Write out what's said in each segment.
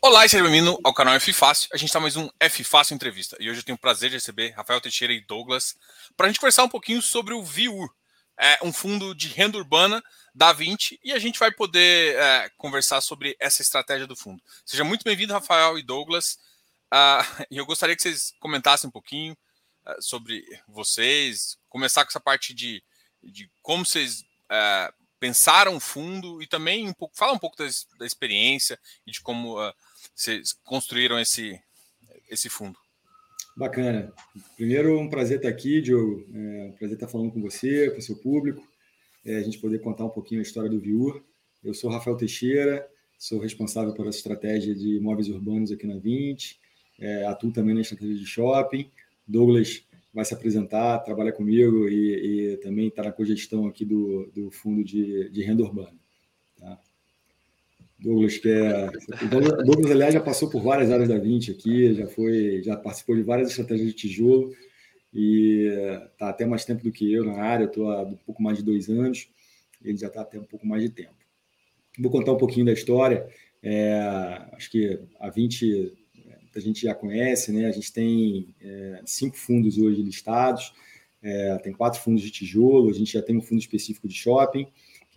Olá e seja bem-vindo ao canal F Fácil. A gente está mais um F Fácil Entrevista. E hoje eu tenho o prazer de receber Rafael Teixeira e Douglas para a gente conversar um pouquinho sobre o VIUR, é um fundo de renda urbana da 20 e a gente vai poder é, conversar sobre essa estratégia do fundo. Seja muito bem-vindo, Rafael e Douglas. Uh, e eu gostaria que vocês comentassem um pouquinho uh, sobre vocês, começar com essa parte de, de como vocês uh, pensaram o fundo e também um pouco, falar um pouco da, da experiência e de como vocês construíram esse, esse fundo. Bacana. Primeiro, um prazer estar aqui, Diogo. É um prazer estar falando com você, com o seu público, é, a gente poder contar um pouquinho a história do Viur. Eu sou Rafael Teixeira, sou responsável essa estratégia de imóveis urbanos aqui na 20, é, atuo também na estratégia de shopping. Douglas vai se apresentar, trabalha comigo e, e também está na cogestão aqui do, do fundo de, de renda urbana. Douglas, que é. Douglas, aliás, já passou por várias áreas da 20 aqui, já foi, já participou de várias estratégias de tijolo e está até mais tempo do que eu na área, estou há um pouco mais de dois anos, ele já está até um pouco mais de tempo. Vou contar um pouquinho da história. É, acho que a 20 a gente já conhece, né? A gente tem é, cinco fundos hoje listados, é, tem quatro fundos de tijolo, a gente já tem um fundo específico de shopping,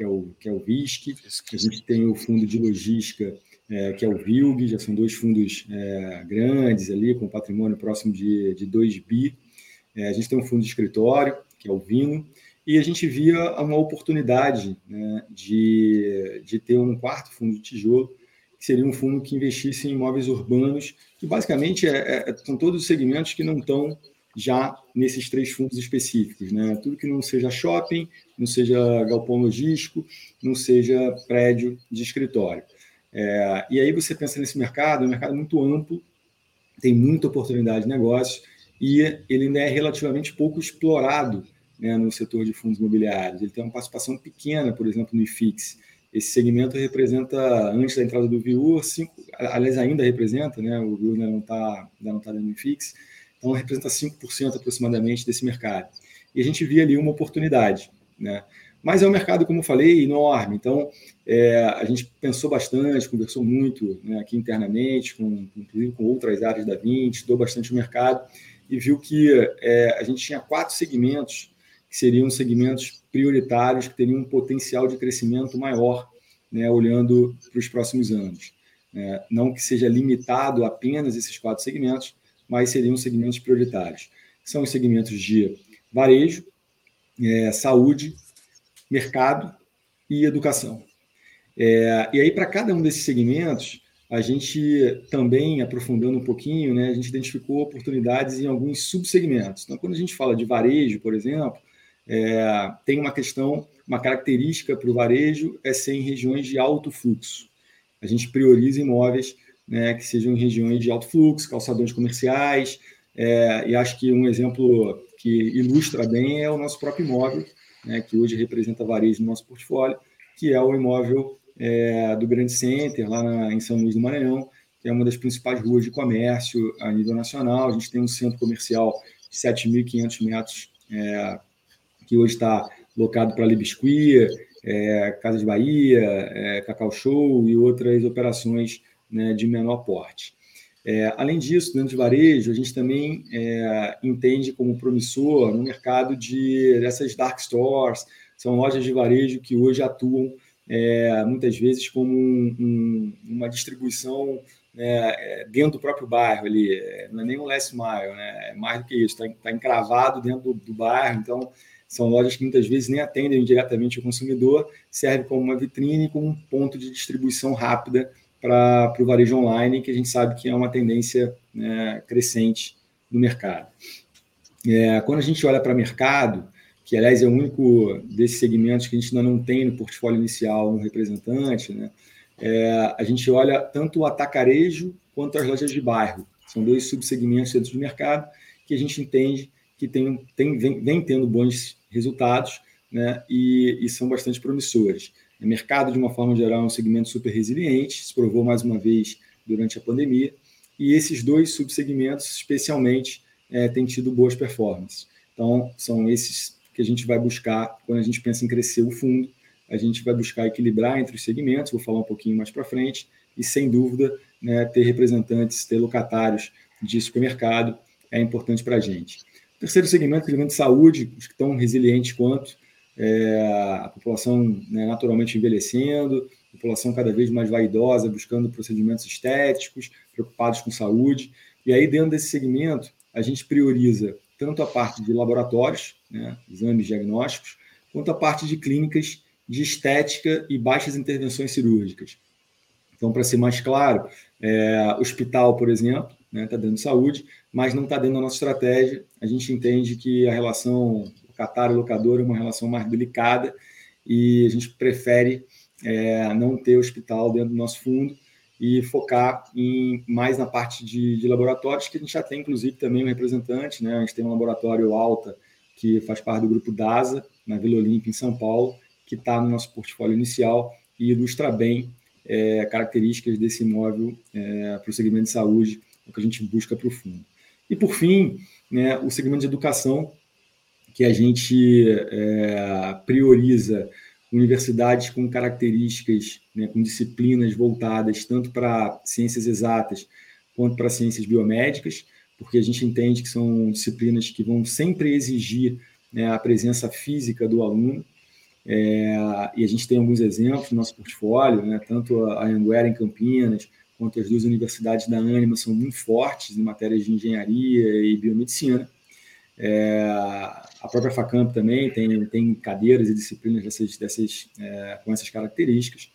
que é o, que é o VISC, a gente tem o fundo de logística, é, que é o VILG, já são dois fundos é, grandes ali, com patrimônio próximo de, de 2 bi. É, a gente tem um fundo de escritório, que é o Vino, e a gente via uma oportunidade né, de, de ter um quarto fundo de tijolo, que seria um fundo que investisse em imóveis urbanos, que basicamente é, é, são todos os segmentos que não estão já nesses três fundos específicos, né? Tudo que não seja shopping, não seja galpão logístico, não seja prédio de escritório. É, e aí você pensa nesse mercado, é um mercado muito amplo, tem muita oportunidade de negócio e ele ainda é relativamente pouco explorado né, no setor de fundos imobiliários. Ele tem uma participação pequena, por exemplo, no IFIX. Esse segmento representa, antes da entrada do VIUR, cinco, aliás, ainda representa, né, o VIUR ainda não está tá dentro do IFIX, então representa 5% aproximadamente desse mercado. E a gente via ali uma oportunidade. Né? Mas é um mercado, como eu falei, enorme. Então, é, a gente pensou bastante, conversou muito né, aqui internamente, com, inclusive com outras áreas da 20, estudou bastante o mercado e viu que é, a gente tinha quatro segmentos que seriam segmentos prioritários, que teriam um potencial de crescimento maior, né, olhando para os próximos anos. É, não que seja limitado apenas esses quatro segmentos, mas seriam segmentos prioritários. São os segmentos de varejo, é, saúde, mercado e educação. É, e aí, para cada um desses segmentos, a gente também, aprofundando um pouquinho, né, a gente identificou oportunidades em alguns subsegmentos. Então, quando a gente fala de varejo, por exemplo, é, tem uma questão, uma característica para o varejo é ser em regiões de alto fluxo. A gente prioriza imóveis né, que sejam em regiões de alto fluxo, calçadões comerciais, é, e acho que um exemplo que ilustra bem é o nosso próprio imóvel, né, que hoje representa varejo no nosso portfólio, que é o imóvel é, do Grande Center, lá na, em São Luís do Maranhão, que é uma das principais ruas de comércio a nível nacional. A gente tem um centro comercial de 7.500 metros, é, que hoje está locado para Libiscuit, é, Casa de Bahia, é, Cacau Show e outras operações né, de menor porte. É, além disso, dentro de varejo, a gente também é, entende como promissor no mercado de dessas dark stores, são lojas de varejo que hoje atuam é, muitas vezes como um, um, uma distribuição né, dentro do próprio bairro ali, é, não é nem um last mile, né, é mais do que isso, está tá encravado dentro do, do bairro, então são lojas que muitas vezes nem atendem diretamente o consumidor, serve como uma vitrine, como um ponto de distribuição rápida para o varejo online, que a gente sabe que é uma tendência né, crescente no mercado. É, quando a gente olha para mercado, que aliás é o único desses segmentos que a gente ainda não tem no portfólio inicial um representante, né, é, a gente olha tanto o atacarejo quanto as lojas de bairro. São dois subsegmentos dentro do mercado que a gente entende que tem, tem, vem, vem tendo bons resultados né, e, e são bastante promissores. O mercado, de uma forma geral, é um segmento super resiliente, se provou mais uma vez durante a pandemia, e esses dois subsegmentos, especialmente, é, têm tido boas performances. Então, são esses que a gente vai buscar quando a gente pensa em crescer o fundo. a gente vai buscar equilibrar entre os segmentos, vou falar um pouquinho mais para frente, e sem dúvida, né, ter representantes, ter locatários de supermercado é importante para a gente. Terceiro segmento, segmento de saúde, os que estão resilientes quanto, é, a população né, naturalmente envelhecendo, população cada vez mais vaidosa, buscando procedimentos estéticos, preocupados com saúde. E aí, dentro desse segmento, a gente prioriza tanto a parte de laboratórios, né, exames diagnósticos, quanto a parte de clínicas de estética e baixas intervenções cirúrgicas. Então, para ser mais claro, é, hospital, por exemplo, está né, tá dando saúde, mas não está dentro da nossa estratégia. A gente entende que a relação locatário locador é uma relação mais delicada e a gente prefere é, não ter hospital dentro do nosso fundo e focar em, mais na parte de, de, laboratórios, que a gente já tem, inclusive, também um representante. Né? A gente tem um laboratório Alta, que faz parte do grupo DASA, na Vila Olímpia, em São Paulo, que está no nosso portfólio inicial e ilustra bem é, características desse imóvel é, para o segmento de saúde, o que a gente busca para o fundo. E, por fim, né, o segmento de educação, que a gente é, prioriza universidades com características, né, com disciplinas voltadas tanto para ciências exatas quanto para ciências biomédicas, porque a gente entende que são disciplinas que vão sempre exigir né, a presença física do aluno. É, e a gente tem alguns exemplos no nosso portfólio, né, tanto a Anguera em Campinas, quanto as duas universidades da Anima são muito fortes em matérias de engenharia e biomedicina. É, a própria Facamp também tem, tem cadeiras e disciplinas dessas, dessas, é, com essas características.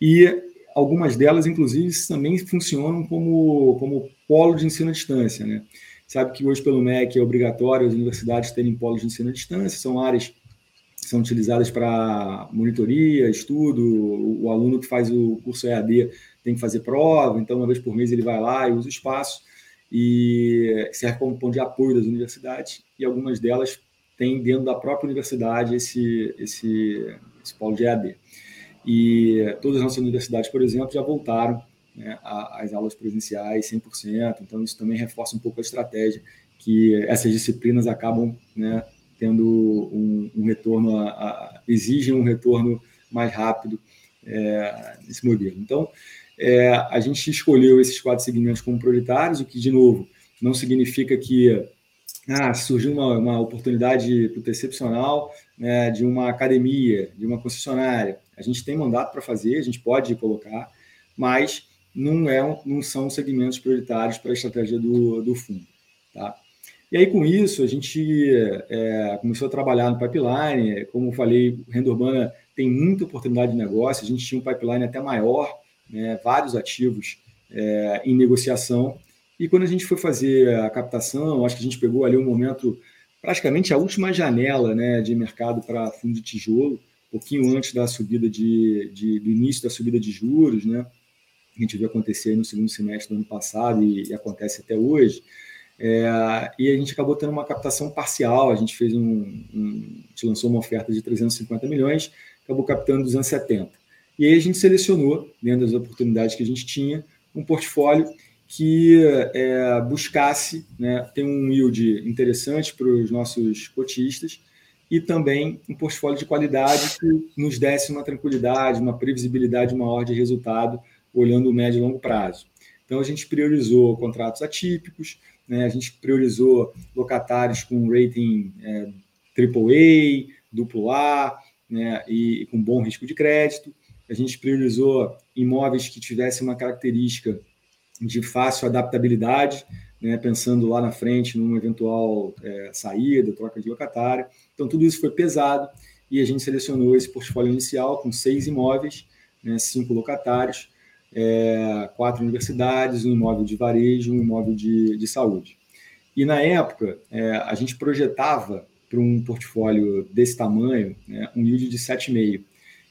E algumas delas, inclusive, também funcionam como, como polo de ensino à distância. Né? Sabe que hoje, pelo MEC, é obrigatório as universidades terem polos de ensino à distância, são áreas que são utilizadas para monitoria, estudo, o, o aluno que faz o curso EAD tem que fazer prova, então uma vez por mês ele vai lá e usa o espaço e serve como ponto de apoio das universidades e algumas delas têm dentro da própria universidade esse, esse, esse polo de EAD. E todas as nossas universidades, por exemplo, já voltaram né, às aulas presenciais 100%, então isso também reforça um pouco a estratégia que essas disciplinas acabam né, tendo um, um retorno, a, a, exigem um retorno mais rápido é, nesse modelo. Então, é, a gente escolheu esses quatro segmentos como prioritários, o que, de novo, não significa que ah, surgiu uma, uma oportunidade excepcional né, de uma academia, de uma concessionária. A gente tem mandato para fazer, a gente pode colocar, mas não, é, não são segmentos prioritários para a estratégia do, do fundo. Tá? E aí, com isso, a gente é, começou a trabalhar no pipeline. Como eu falei, renda urbana tem muita oportunidade de negócio. A gente tinha um pipeline até maior né, vários ativos é, em negociação. E quando a gente foi fazer a captação, acho que a gente pegou ali um momento, praticamente a última janela né, de mercado para fundo de tijolo, um pouquinho antes da subida de, de, do início da subida de juros, né? A gente viu acontecer no segundo semestre do ano passado e, e acontece até hoje. É, e a gente acabou tendo uma captação parcial. A gente fez um, um, a gente lançou uma oferta de 350 milhões, acabou captando 270. E aí a gente selecionou, dentro das oportunidades que a gente tinha, um portfólio que é, buscasse né, ter um yield interessante para os nossos cotistas e também um portfólio de qualidade que nos desse uma tranquilidade, uma previsibilidade maior de resultado, olhando o médio e longo prazo. Então, a gente priorizou contratos atípicos, né, a gente priorizou locatários com rating é, AAA, A, né, e com bom risco de crédito, a gente priorizou imóveis que tivessem uma característica de fácil adaptabilidade, né, pensando lá na frente numa eventual é, saída, troca de locatário. Então, tudo isso foi pesado e a gente selecionou esse portfólio inicial com seis imóveis, né, cinco locatários, é, quatro universidades, um imóvel de varejo, um imóvel de, de saúde. E na época, é, a gente projetava para um portfólio desse tamanho né, um yield de 7,5%.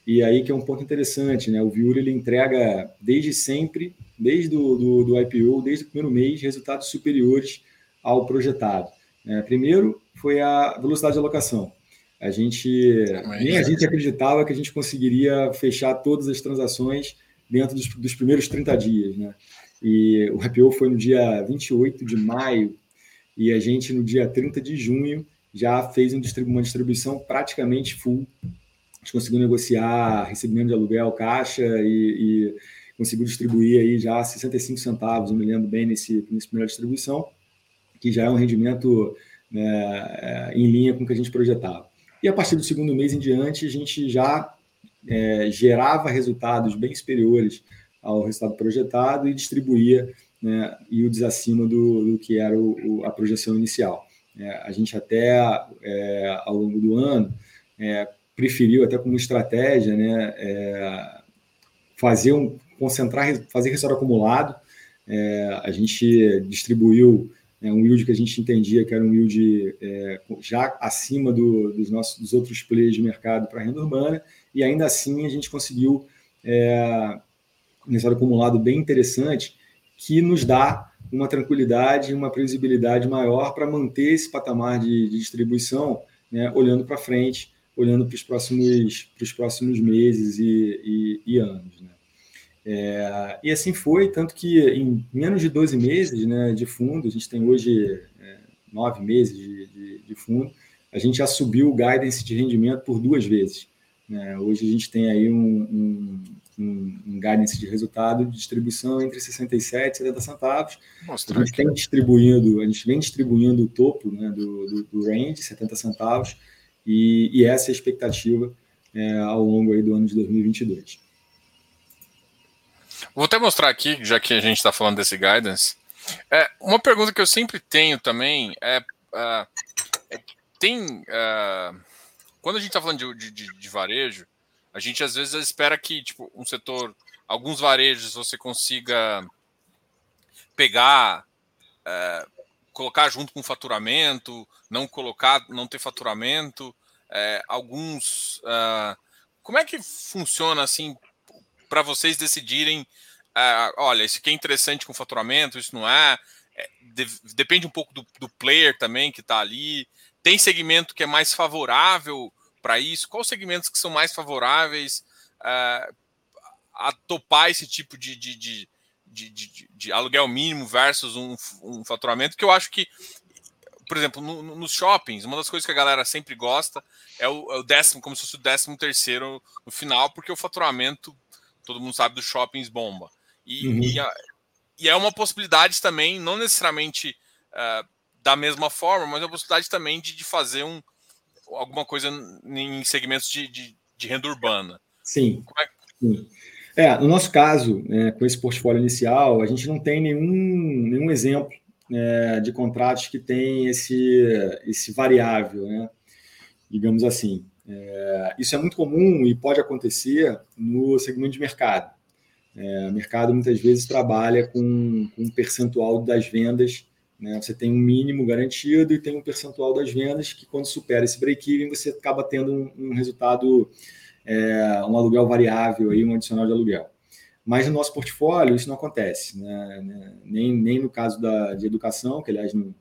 E aí que é um ponto interessante, né? O Viur ele entrega desde sempre, desde do, do, do, IPO, desde o primeiro mês, resultados superiores ao projetado. É, primeiro foi a velocidade de alocação. A gente nem a gente acreditava que a gente conseguiria fechar todas as transações dentro dos, dos primeiros 30 dias, né? E o IPO foi no dia 28 de maio e a gente no dia 30 de junho já fez uma distribuição praticamente full a gente conseguiu negociar recebimento de aluguel, caixa e, e conseguiu distribuir aí já 65 centavos, eu me lembro bem nesse, nesse primeira distribuição, que já é um rendimento né, em linha com o que a gente projetava. E a partir do segundo mês em diante, a gente já é, gerava resultados bem superiores ao resultado projetado e distribuía né, yields acima do, do que era o, o, a projeção inicial. É, a gente até, é, ao longo do ano, é, preferiu até como estratégia né, é, fazer um concentrar, fazer resultado acumulado. É, a gente distribuiu é, um yield que a gente entendia que era um yield é, já acima do, dos nossos dos outros players de mercado para renda urbana, e ainda assim a gente conseguiu é, um resultado acumulado bem interessante que nos dá uma tranquilidade, uma previsibilidade maior para manter esse patamar de, de distribuição, né, olhando para frente, olhando para os próximos, para os próximos meses e, e, e anos. Né. É, e assim foi, tanto que em menos de 12 meses né, de fundo, a gente tem hoje é, nove meses de, de, de, fundo, a gente já subiu o guidance de rendimento por duas vezes. Né? Hoje a gente tem aí um, um, um, um guidance de resultado de distribuição entre 67 e 70 centavos. Mostra a gente tem distribuindo, a gente vem distribuindo o topo né, do, do, do range, 70 centavos, e, e essa é a expectativa é, ao longo aí do ano de 2022. Vou até mostrar aqui, já que a gente está falando desse guidance. É, uma pergunta que eu sempre tenho também é, uh, é tem uh, quando a gente está falando de, de, de, varejo, a gente às vezes espera que tipo um setor, alguns varejos você consiga pegar, uh, colocar junto com faturamento, não colocar, não ter faturamento, é, alguns como é que funciona assim para vocês decidirem, uh, olha, isso aqui é interessante com faturamento, isso não é. é de, depende um pouco do, do player também que está ali. Tem segmento que é mais favorável para isso? Quais segmentos que são mais favoráveis uh, a topar esse tipo de, de, de, de, de aluguel mínimo versus um, um, faturamento? Que eu acho que, por exemplo, no, no, nos shoppings, uma das coisas que a galera sempre gosta é o, é o décimo, como se fosse o décimo terceiro no final, porque o faturamento todo mundo sabe dos shoppings bomba. E, uhum. e, a, e, é uma possibilidade também, não necessariamente uh, da mesma forma, mas é uma possibilidade também de, de fazer um, alguma coisa em segmentos de, de, de renda urbana. Sim. É? Sim. É, no nosso caso, é, com esse portfólio inicial, a gente não tem nenhum, nenhum exemplo é, de contratos que tem esse, esse variável, né? digamos assim. É, isso é muito comum e pode acontecer no segmento de mercado. É, o mercado muitas vezes trabalha com, com um percentual das vendas. Né? Você tem um mínimo garantido e tem um percentual das vendas que, quando supera esse break-even, você acaba tendo um, um resultado, é, um aluguel variável, aí, um adicional de aluguel. Mas no nosso portfólio isso não acontece, né? nem, nem no caso da, de educação, que aliás não,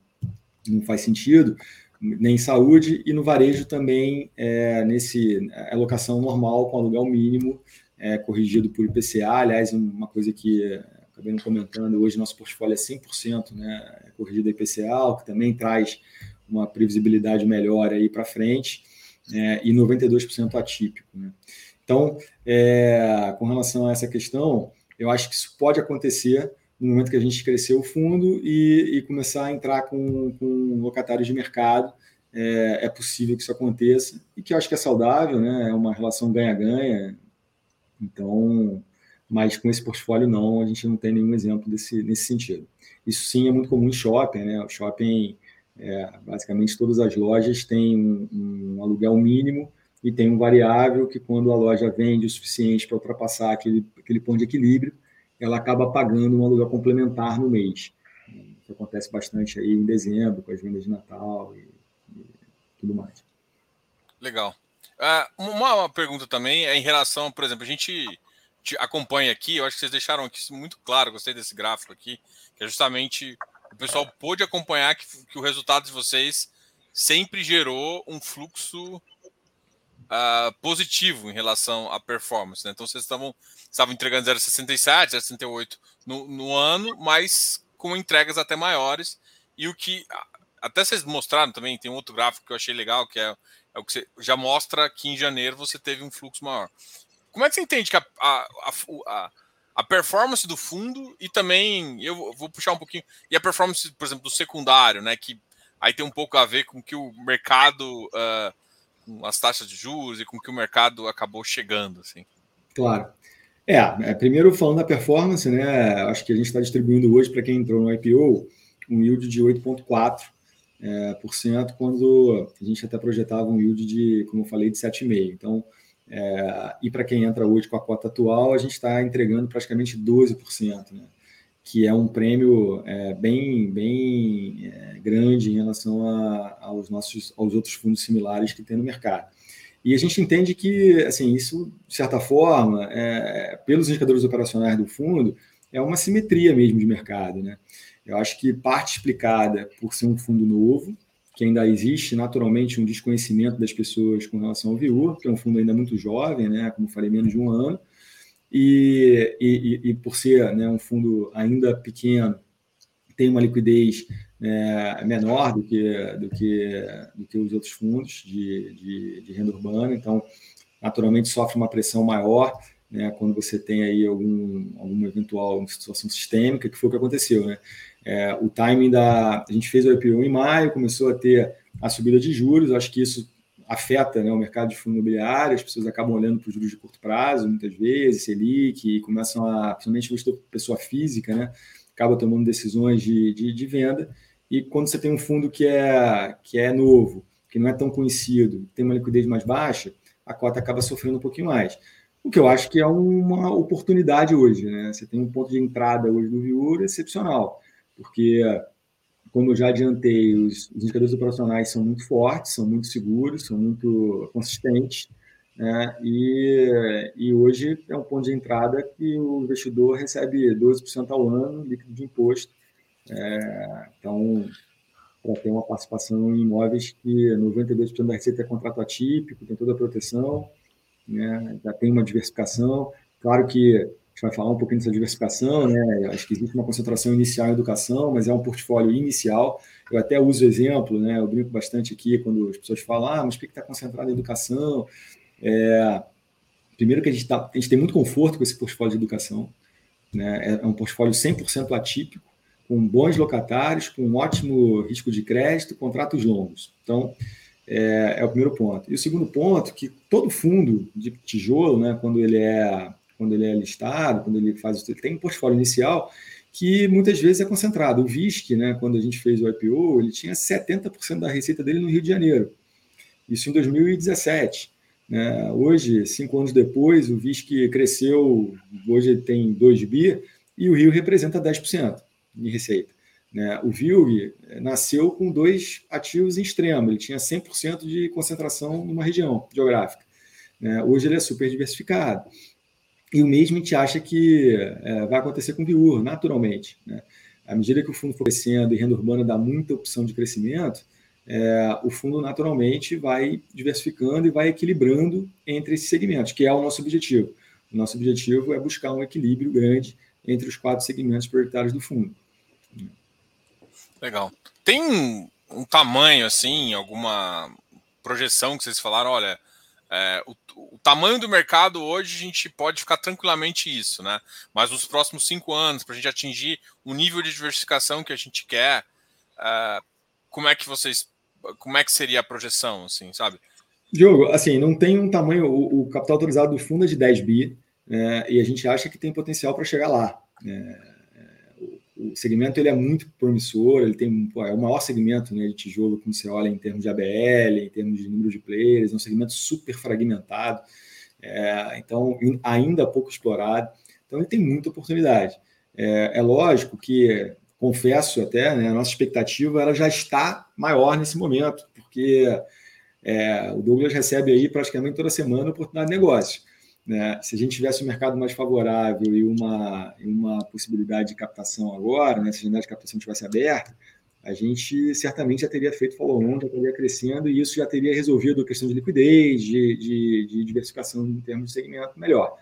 não faz sentido, nem em saúde, e no varejo também, é, nesse alocação normal com aluguel mínimo, é, corrigido por IPCA. Aliás, uma coisa que é, acabei comentando, hoje nosso portfólio é 100% né, é corrigido IPCA, o que também traz uma previsibilidade melhor aí para frente, é, e 92% atípico. Né? Então, é, com relação a essa questão, eu acho que isso pode acontecer no momento que a gente cresceu o fundo e, e começar a entrar com, com locatários de mercado, é, é, possível que isso aconteça e que eu acho que é saudável, né? É uma relação ganha-ganha. Então, mas com esse portfólio não, a gente não tem nenhum exemplo desse nesse sentido. Isso sim é muito comum em shopping, né? O shopping, é, basicamente todas as lojas têm um, um aluguel mínimo e tem um variável que quando a loja vende o suficiente para ultrapassar aquele, aquele ponto de equilíbrio, ela acaba pagando um aluguel complementar no mês. Isso acontece bastante aí em dezembro, com as vendas de Natal e, e tudo mais. Legal. Uh, uma, pergunta também é em relação, por exemplo, a gente acompanha aqui, eu acho que vocês deixaram aqui muito claro, gostei desse gráfico aqui, que é justamente o pessoal pôde acompanhar que, que o resultado de vocês sempre gerou um fluxo uh, positivo em relação à performance. Né? Então vocês estavam, estavam entregando 0,67, 0,68 no, no ano, mas com entregas até maiores. E o que até vocês mostraram também, tem um outro gráfico que eu achei legal, que é, É o que você já mostra que em janeiro você teve um fluxo maior. Como é que você entende que a, a, a, a performance do fundo e também eu vou puxar um pouquinho e a performance, por exemplo, do secundário, né? Que aí tem um pouco a ver com que o mercado, uh, com as taxas de juros e com que o mercado acabou chegando, assim. Claro. É, é primeiro falando da performance, né? Acho que a gente está distribuindo hoje para quem entrou no IPO um yield de 8,4%, é, por cento, quando a gente até projetava um yield de, como eu falei, de 7,5%. Então, é, e para quem entra hoje com a cota atual, a gente está entregando praticamente 12%, né? que é um prêmio é, bem, bem é, grande em relação a, aos nossos aos outros fundos similares que tem no mercado. E a gente entende que, assim, isso, de certa forma, é, pelos indicadores operacionais do fundo, é uma simetria mesmo de mercado. Né? Eu acho que parte explicada por ser um fundo novo, que ainda existe naturalmente um desconhecimento das pessoas com relação ao Viur, que é um fundo ainda muito jovem, né, como falei, menos de um ano, e, e, e por ser né, um fundo ainda pequeno, tem uma liquidez é, menor do que, do, que, do que os outros fundos de, de, de renda urbana, então naturalmente sofre uma pressão maior né, quando você tem aí algum, alguma eventual situação sistêmica, que foi o que aconteceu. Né? É, o timing da. A gente fez o IPO em maio, começou a ter a subida de juros, acho que isso afeta né, o mercado de fundo imobiliário, as pessoas acabam olhando para os juros de curto prazo, muitas vezes, Selic, e começam a, principalmente o pessoa física, né, acaba tomando decisões de, de, de, venda, e quando você tem um fundo que é, que é novo, que não é tão conhecido, tem uma liquidez mais baixa, a cota acaba sofrendo um pouquinho mais. O que eu acho que é uma oportunidade hoje, né? Você tem um ponto de entrada hoje no Viura excepcional porque, como eu já adiantei, os, os indicadores operacionais são muito fortes, são muito seguros, são muito consistentes, né? e, e hoje é um ponto de entrada que o investidor recebe 12% ao ano líquido de imposto. É, então, para ter uma participação em imóveis que 92% da receita é contrato atípico, tem toda a proteção, né? já tem uma diversificação. Claro que gente vai falar um pouquinho dessa diversificação, né? Acho que existe uma concentração inicial em educação, mas é um portfólio inicial. Eu até uso exemplo, né? Eu brinco bastante aqui quando as pessoas falam, ah, mas por que está concentrado em educação? É, primeiro que a gente, tá, a gente tem muito conforto com esse portfólio de educação, né? É um portfólio 100% atípico, com bons locatários, com um ótimo risco de crédito, contratos longos. Então, é, é, o primeiro ponto. E o segundo ponto, que todo fundo de tijolo, né, quando ele é quando ele é listado, quando ele faz ele tem um portfólio inicial que muitas vezes é concentrado. O VISC, né, quando a gente fez o IPO, ele tinha 70% da receita dele no Rio de Janeiro. Isso em 2017. Né? Hoje, cinco anos depois, o VISC cresceu, hoje ele tem 2 bi, e o Rio representa 10% de receita. Né? O VILG nasceu com dois ativos em extremo, ele tinha 100% de concentração numa região geográfica. Né? Hoje ele é super diversificado. E o mesmo a gente acha que é, vai acontecer com o Viur, naturalmente. Né? À medida que o fundo for crescendo e renda urbana dá muita opção de crescimento, é, o fundo naturalmente vai diversificando e vai equilibrando entre esses segmentos, que é o nosso objetivo. O nosso objetivo é buscar um equilíbrio grande entre os quatro segmentos prioritários do fundo. Legal. Tem um tamanho, assim, alguma projeção que vocês falaram, olha, é, o, o, tamanho do mercado hoje a gente pode ficar tranquilamente isso, né? Mas nos próximos cinco anos, para a gente atingir o nível de diversificação que a gente quer, é, como é que vocês, como é que seria a projeção, assim, sabe? Diogo, assim, não tem um tamanho, o, o capital autorizado do fundo é de 10 bi, é, e a gente acha que tem potencial para chegar lá. É, o segmento ele é muito promissor, ele tem pô, é o maior segmento né, de tijolo quando você olha em termos de ABL, em termos de número de players, é um segmento super fragmentado, é, então ainda pouco explorado, então ele tem muita oportunidade. É, é lógico que, confesso até, né, a nossa expectativa ela já está maior nesse momento, porque é, o Douglas recebe aí praticamente toda semana oportunidade de negócio. Né? Se a gente tivesse um mercado mais favorável e uma, uma possibilidade de captação agora, né? se a janela de captação tivesse aberta, a gente certamente já teria feito follow-on, já estaria crescendo e isso já teria resolvido a questão de liquidez, de, de, de diversificação em termos de segmento melhor.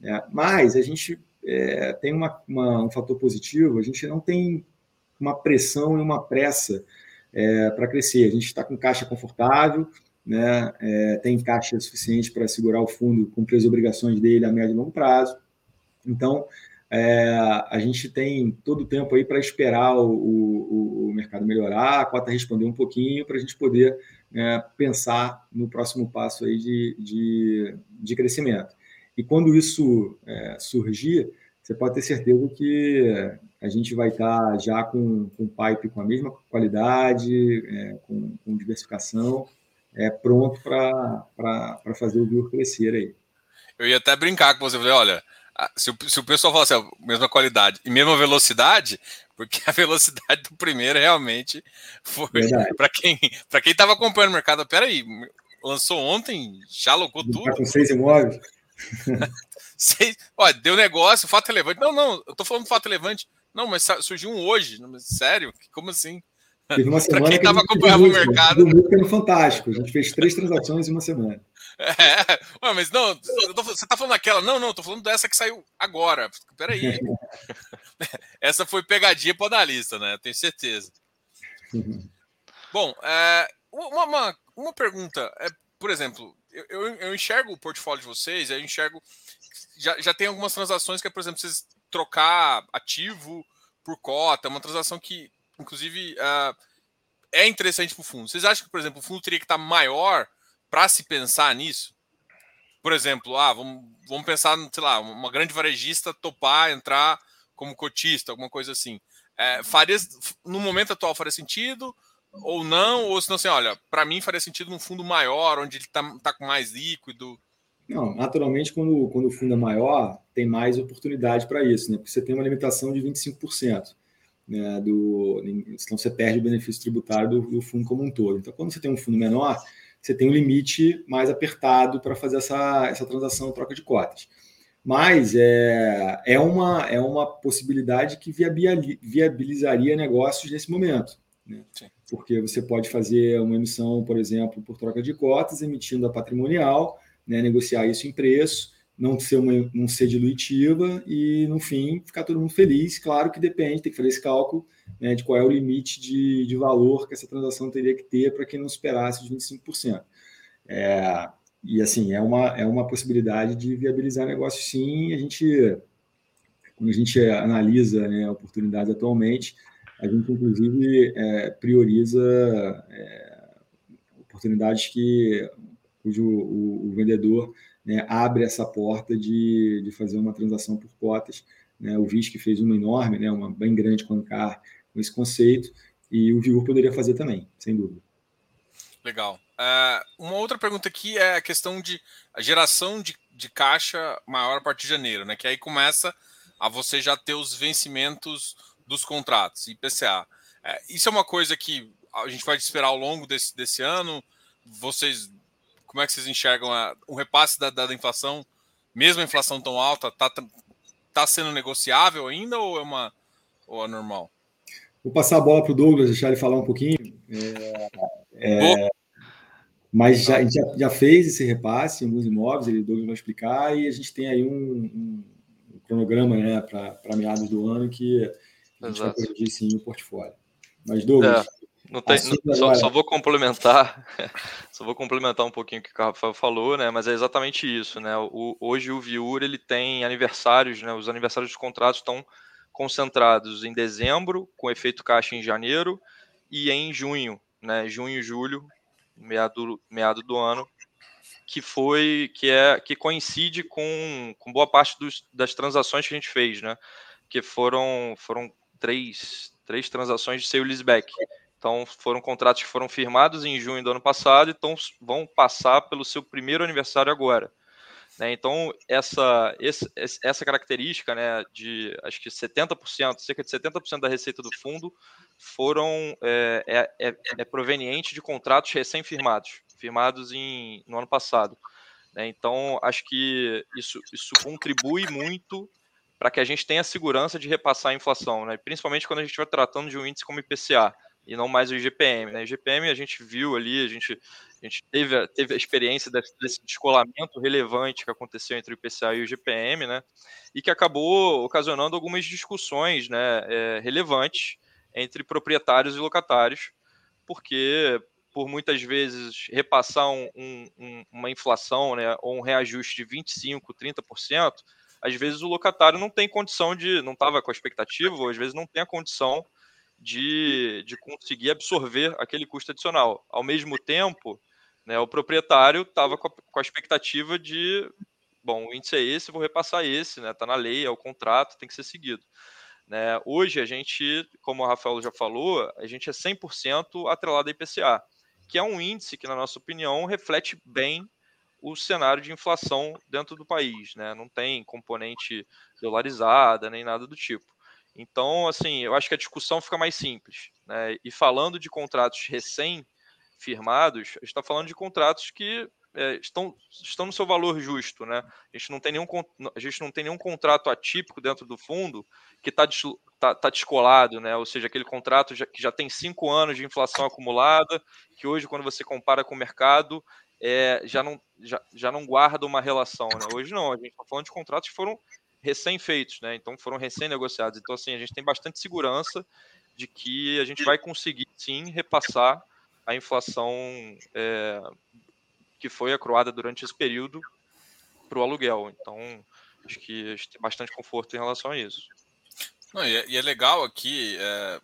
Né? Mas a gente é, tem uma, uma, um fator positivo, a gente não tem uma pressão e uma pressa é, para crescer. A gente está com caixa confortável, né, é, tem caixa suficiente para segurar o fundo, cumprir as obrigações dele a médio e longo prazo. Então, é, a gente tem todo o tempo aí para esperar o, o, o, mercado melhorar, a cota responder um pouquinho para a gente poder é, pensar no próximo passo aí de, de, de crescimento. E quando isso é, surgir, você pode ter certeza que a gente vai estar já com, com pipe com a mesma qualidade, é, com, com, diversificação, é, pronto para fazer o Viur crescer aí. Eu ia até brincar com você, falei, olha, se o, se o pessoal falar assim, mesma qualidade e mesma velocidade, porque a velocidade do primeiro realmente foi para quem para quem estava acompanhando o mercado. Peraí, lançou ontem, já alocou tudo. Tá com seis imóveis. seis, olha, deu negócio, fato relevante. Não, não, eu tô falando fato relevante. Não, mas surgiu um hoje. Sério? Como assim? Teve uma semana para quem estava acompanhando o mercado. Foi fantástico. A gente fez três transações em uma semana. É, ué, mas não, tô, você tá falando daquela? Não, não, tô falando dessa que saiu agora. Peraí. Essa foi pegadinha para analista, né? Tenho certeza. Bom, é, uma, uma, uma, pergunta. É, por exemplo, eu, eu, eu, enxergo o portfólio de vocês, eu enxergo. Já, já tem algumas transações que é, por exemplo, vocês trocar ativo por cota, uma transação que, inclusive, uh, é interessante para o fundo. Vocês acham que, por exemplo, o fundo teria que estar maior para se pensar nisso? Por exemplo, ah, vamos, vamos pensar, sei lá, uma grande varejista topar, entrar como cotista, alguma coisa assim. É, faria, no momento atual faria sentido ou não? Ou se não, assim, olha, para mim faria sentido num fundo maior, onde ele está tá com mais líquido. Não, naturalmente, quando, quando o fundo é maior, tem mais oportunidade para isso, né? Porque você tem uma limitação de 25%. Né, do, então você perde o benefício tributário do, do fundo como um todo. Então, quando você tem um fundo menor, você tem um limite mais apertado para fazer essa, essa transação troca de cotas. Mas é, é, uma, é uma possibilidade que viabilizaria negócios nesse momento. Né? Porque você pode fazer uma emissão, por exemplo, por troca de cotas, emitindo a patrimonial, né, negociar isso em preço, não ser, uma, não ser dilutiva e, no fim, ficar todo mundo feliz. Claro que depende, tem que fazer esse cálculo né, de qual é o limite de, de valor que essa transação teria que ter para que não superasse os 25%. É, e, assim, é uma, é uma possibilidade de viabilizar negócio, sim. A gente, quando a gente analisa né, oportunidades atualmente, a gente, inclusive, é, prioriza é, oportunidades que, cujo o, o vendedor né, abre essa porta de, de fazer uma transação por cotas. Né? O VISC fez uma enorme, né, uma bem grande com Ancar, com esse conceito, e o Viur poderia fazer também, sem dúvida. Legal. Uh, uma outra pergunta aqui é a questão de a geração de, de caixa maior a partir de janeiro, né? Que aí começa a você já ter os vencimentos dos contratos, IPCA. Uh, é, isso é uma coisa que a gente vai esperar ao longo desse, desse ano. Vocês como é que vocês enxergam a, o repasse da, da, inflação, mesmo a inflação tão alta, está tá sendo negociável ainda ou é uma ou é normal? Vou passar a bola para o Douglas, deixar ele falar um pouquinho. É, é, mas já, a gente já, já, fez esse repasse em alguns imóveis, ele, o Douglas vai explicar, e a gente tem aí um, um, um cronograma né, para meados do ano que a gente Exato. vai corrigir sim o portfólio. Mas, Douglas. É. Não tem, não, só, só, vou complementar, só vou complementar um pouquinho o que o Rafael falou, né? Mas é exatamente isso, né? O, hoje o Viur ele tem aniversários, né? Os aniversários dos contratos estão concentrados em dezembro, com efeito caixa em janeiro, e em junho, né? Junho e julho, meado, meado do ano, que foi que é que coincide com, com boa parte dos, das transações que a gente fez, né? Que foram foram três, três transações de sale leaseback então, foram contratos que foram firmados em junho do ano passado então vão passar pelo seu primeiro aniversário agora. Né? Então, essa, essa característica né, de acho que 70%, cerca de 70% da receita do fundo foram é, é, é, é proveniente de contratos recém-firmados, firmados em, no ano passado. Né? Então, acho que isso, isso contribui muito para que a gente tenha segurança de repassar a inflação, né? principalmente quando a gente estiver tratando de um índice como IPCA e não mais o IGPM. Né? O IGPM a gente viu ali, a gente, a gente teve, teve a experiência desse descolamento relevante que aconteceu entre o IPCA e o IGPM, né? e que acabou ocasionando algumas discussões né, é, relevantes entre proprietários e locatários, porque por muitas vezes repassar um, um, uma inflação né, ou um reajuste de 25%, 30%, às vezes o locatário não tem condição de, não estava com a expectativa, ou às vezes não tem a condição de, de conseguir absorver aquele custo adicional. Ao mesmo tempo, né, o proprietário estava com, com, a expectativa de, bom, o índice é esse, vou repassar esse, está né, tá na lei, é o contrato, tem que ser seguido. Né? Hoje a gente, como o Rafael já falou, a gente é 100% atrelado a IPCA, que é um índice que, na nossa opinião, reflete bem o cenário de inflação dentro do país, né? Não tem componente dolarizada nem nada do tipo. Então, assim, eu acho que a discussão fica mais simples, né? E falando de contratos recém-firmados, a gente está falando de contratos que é, estão, estão no seu valor justo, né? A gente, não tem nenhum, a gente não tem nenhum contrato atípico dentro do fundo que está tá, tá descolado, né? Ou seja, aquele contrato já, que já tem cinco anos de inflação acumulada, que hoje, quando você compara com o mercado, é, já, não, já, já não guarda uma relação, né? Hoje não, a gente está falando de contratos que foram recém-feitos, né? Então foram recém-negociados. Então, assim, a gente tem bastante segurança de que a gente vai conseguir sim repassar a inflação é, que foi acruada durante esse período para o aluguel. Então, acho que a gente tem bastante conforto em relação a isso. Não, e, é, e, é, legal aqui é,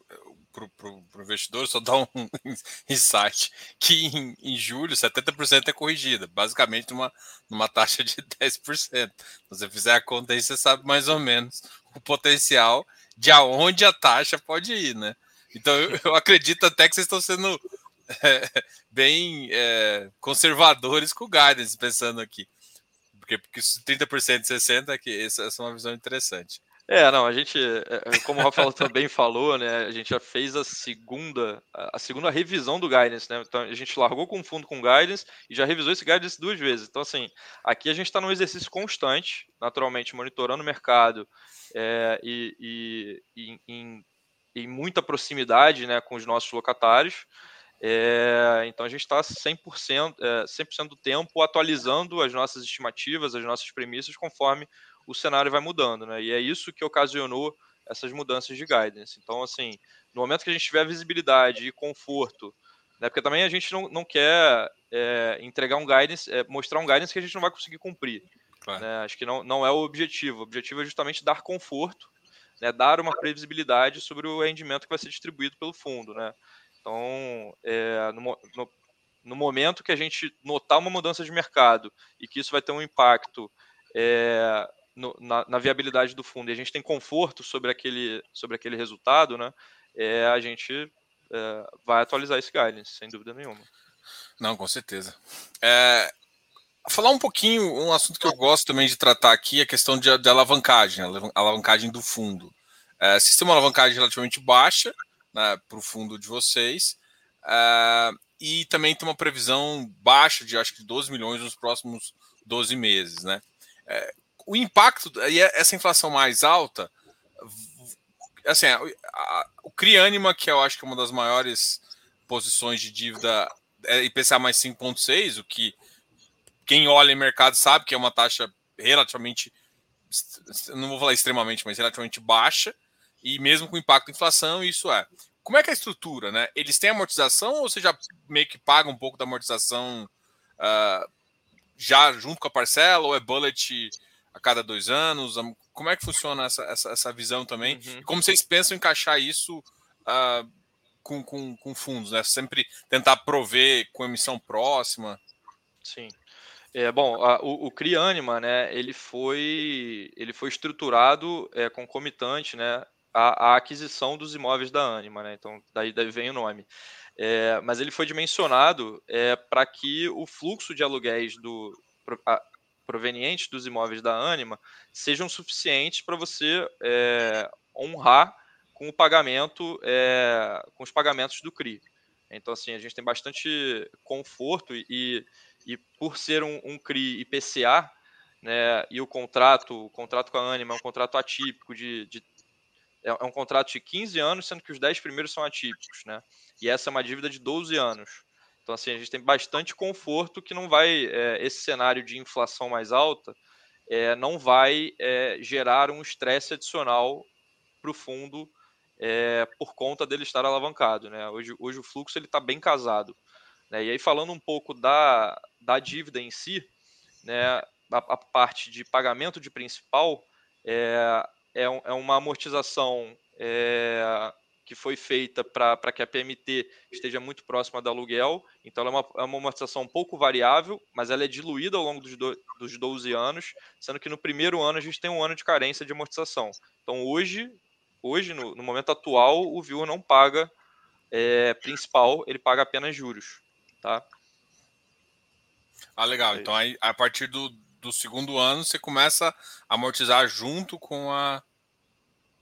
para o investidor só dar um insight que em, em julho 70% é corrigida, basicamente numa, numa taxa de 10%. Se você fizer a conta aí, você sabe mais ou menos o potencial de aonde a taxa pode ir, né? Então eu, eu acredito até que vocês estão sendo é, bem é, conservadores com o guidance, pensando aqui. Porque, porque 30% de 60% aqui, essa, essa é uma visão interessante. É, não, a gente, é, é, como o Rafael também falou, né, a gente já fez a segunda, a segunda revisão do guidance, né, então a gente largou com fundo com guidance e já revisou esse guidance duas vezes, então assim, aqui a gente está num exercício constante, naturalmente monitorando o mercado é, e, e, e em, em, muita proximidade, né, com os nossos locatários, é, então a gente está 100%, é, 100 do tempo atualizando as nossas estimativas, as nossas premissas, conforme o cenário vai mudando, né? E é isso que ocasionou essas mudanças de guidance. Então, assim, no momento que a gente tiver visibilidade e conforto, né? Porque também a gente não, não quer é, entregar um guidance, é, mostrar um guidance que a gente não vai conseguir cumprir. Claro. Né? Acho que não, não é o objetivo. O objetivo é justamente dar conforto, né? dar uma previsibilidade sobre o rendimento que vai ser distribuído pelo fundo, né? Então, é, no, no, no, momento que a gente notar uma mudança de mercado e que isso vai ter um impacto é, no, na, na, viabilidade do fundo e a gente tem conforto sobre aquele, sobre aquele resultado, né, é, a gente é, vai atualizar esse guidance, sem dúvida nenhuma. Não, com certeza. É, falar um pouquinho, um assunto que eu gosto também de tratar aqui é a questão de, alavancagem, a alavancagem do fundo. É, tem uma alavancagem relativamente baixa, né, para o fundo de vocês. Uh, e também tem uma previsão baixa de acho que 12 milhões nos próximos 12 meses. Né? Uh, o impacto, e é essa inflação mais alta, assim, a, a, o CRIANIMA, que eu acho que é uma das maiores posições de dívida, é IPCA mais 5,6, o que quem olha em mercado sabe que é uma taxa relativamente, não vou falar extremamente, mas relativamente baixa e mesmo com impacto da inflação, isso é. Como é que é a estrutura, né? Eles têm amortização ou você já meio que paga um pouco da amortização uh, já junto com a parcela ou é bullet a cada dois anos? Como é que funciona essa, essa, essa visão também? Uhum. Como vocês pensam em encaixar isso uh, com, com, com fundos, né? Sempre tentar prover com emissão próxima? Sim. É, bom, a, o, o CRIANIMA, né, ele foi, ele foi estruturado é, concomitante, né, a, a aquisição dos imóveis da Anima, né? Então, daí, daí vem o nome. É, mas ele foi dimensionado é, para que o fluxo de aluguéis do, provenientes dos imóveis da Anima sejam suficientes para você é, honrar com o pagamento, é, com os pagamentos do CRI. Então, assim, a gente tem bastante conforto e, e por ser um, um CRI IPCA, né, e o contrato, o contrato com a Anima é um contrato atípico de, de é, é um contrato de 15 anos, sendo que os 10 primeiros são atípicos, né? E essa é uma dívida de 12 anos. Então, assim, a gente tem bastante conforto que não vai, é, esse cenário de inflação mais alta, é, não vai é, gerar um estresse adicional para o fundo por conta dele estar alavancado, né? Hoje, hoje o fluxo está bem casado. Né? E aí, falando um pouco da, da dívida em si, né, a, a parte de pagamento de principal é, é, é uma amortização é, que foi feita para que a PMT esteja muito próxima do aluguel. Então, ela é uma, é uma amortização um pouco variável, mas ela é diluída ao longo dos, do, dos 12 anos, sendo que no primeiro ano a gente tem um ano de carência de amortização. Então, hoje, hoje no, no momento atual, o VIU não paga é, principal, ele paga apenas juros. Tá? Ah, legal. É então, aí, a partir do, do segundo ano, você começa a amortizar junto com a.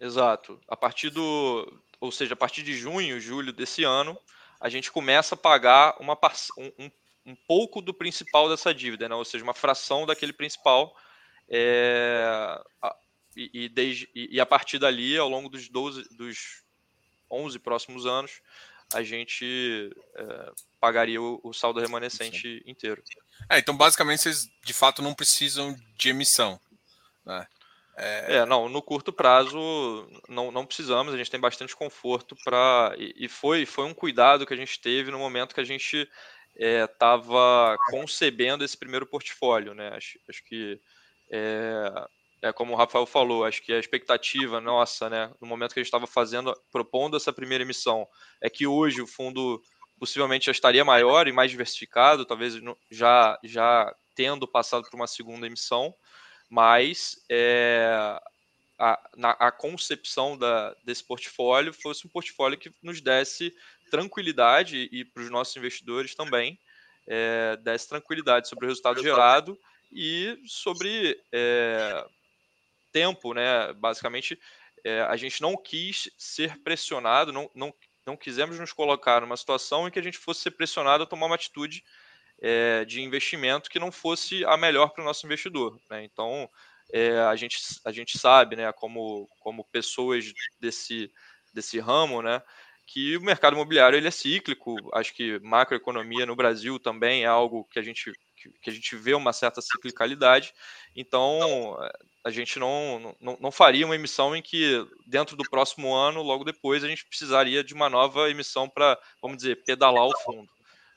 Exato. A partir do ou seja, a partir de junho, julho desse ano, a gente começa a pagar uma, um, um pouco do principal dessa dívida, né? ou seja, uma fração daquele principal. É, e, e, desde, e, a partir dali, ao longo dos, 12, dos 11 próximos anos, a gente é, pagaria o, o, saldo remanescente Sim. inteiro. É, então, basicamente, vocês de fato não precisam de emissão. Né? É... é, não, no curto prazo não, não precisamos, a gente tem bastante conforto para. E, e, foi, foi um cuidado que a gente teve no momento que a gente estava é, concebendo esse primeiro portfólio, né? Acho, acho que é, é, como o Rafael falou, acho que a expectativa nossa, né, no momento que a gente estava fazendo, propondo essa primeira emissão, é que hoje o fundo possivelmente já estaria maior e mais diversificado, talvez já, já tendo passado por uma segunda emissão mas é, a, na, a concepção da, desse portfólio fosse um portfólio que nos desse tranquilidade e para os nossos investidores também é, desse tranquilidade sobre o resultado gerado e sobre é, tempo, né? Basicamente, é, a gente não quis ser pressionado, não, não, não quisemos nos colocar numa situação em que a gente fosse ser pressionado a tomar uma atitude é, de investimento que não fosse a melhor para o nosso investidor. Né? Então, é, a, gente, a gente sabe, né, como, como pessoas desse, desse ramo, né, que o mercado imobiliário ele é cíclico. Acho que macroeconomia no Brasil também é algo que a gente, que, a gente vê uma certa ciclicalidade. Então, a gente não, não, não faria uma emissão em que, dentro do próximo ano, logo depois, a gente precisaria de uma nova emissão para, vamos dizer, pedalar o fundo.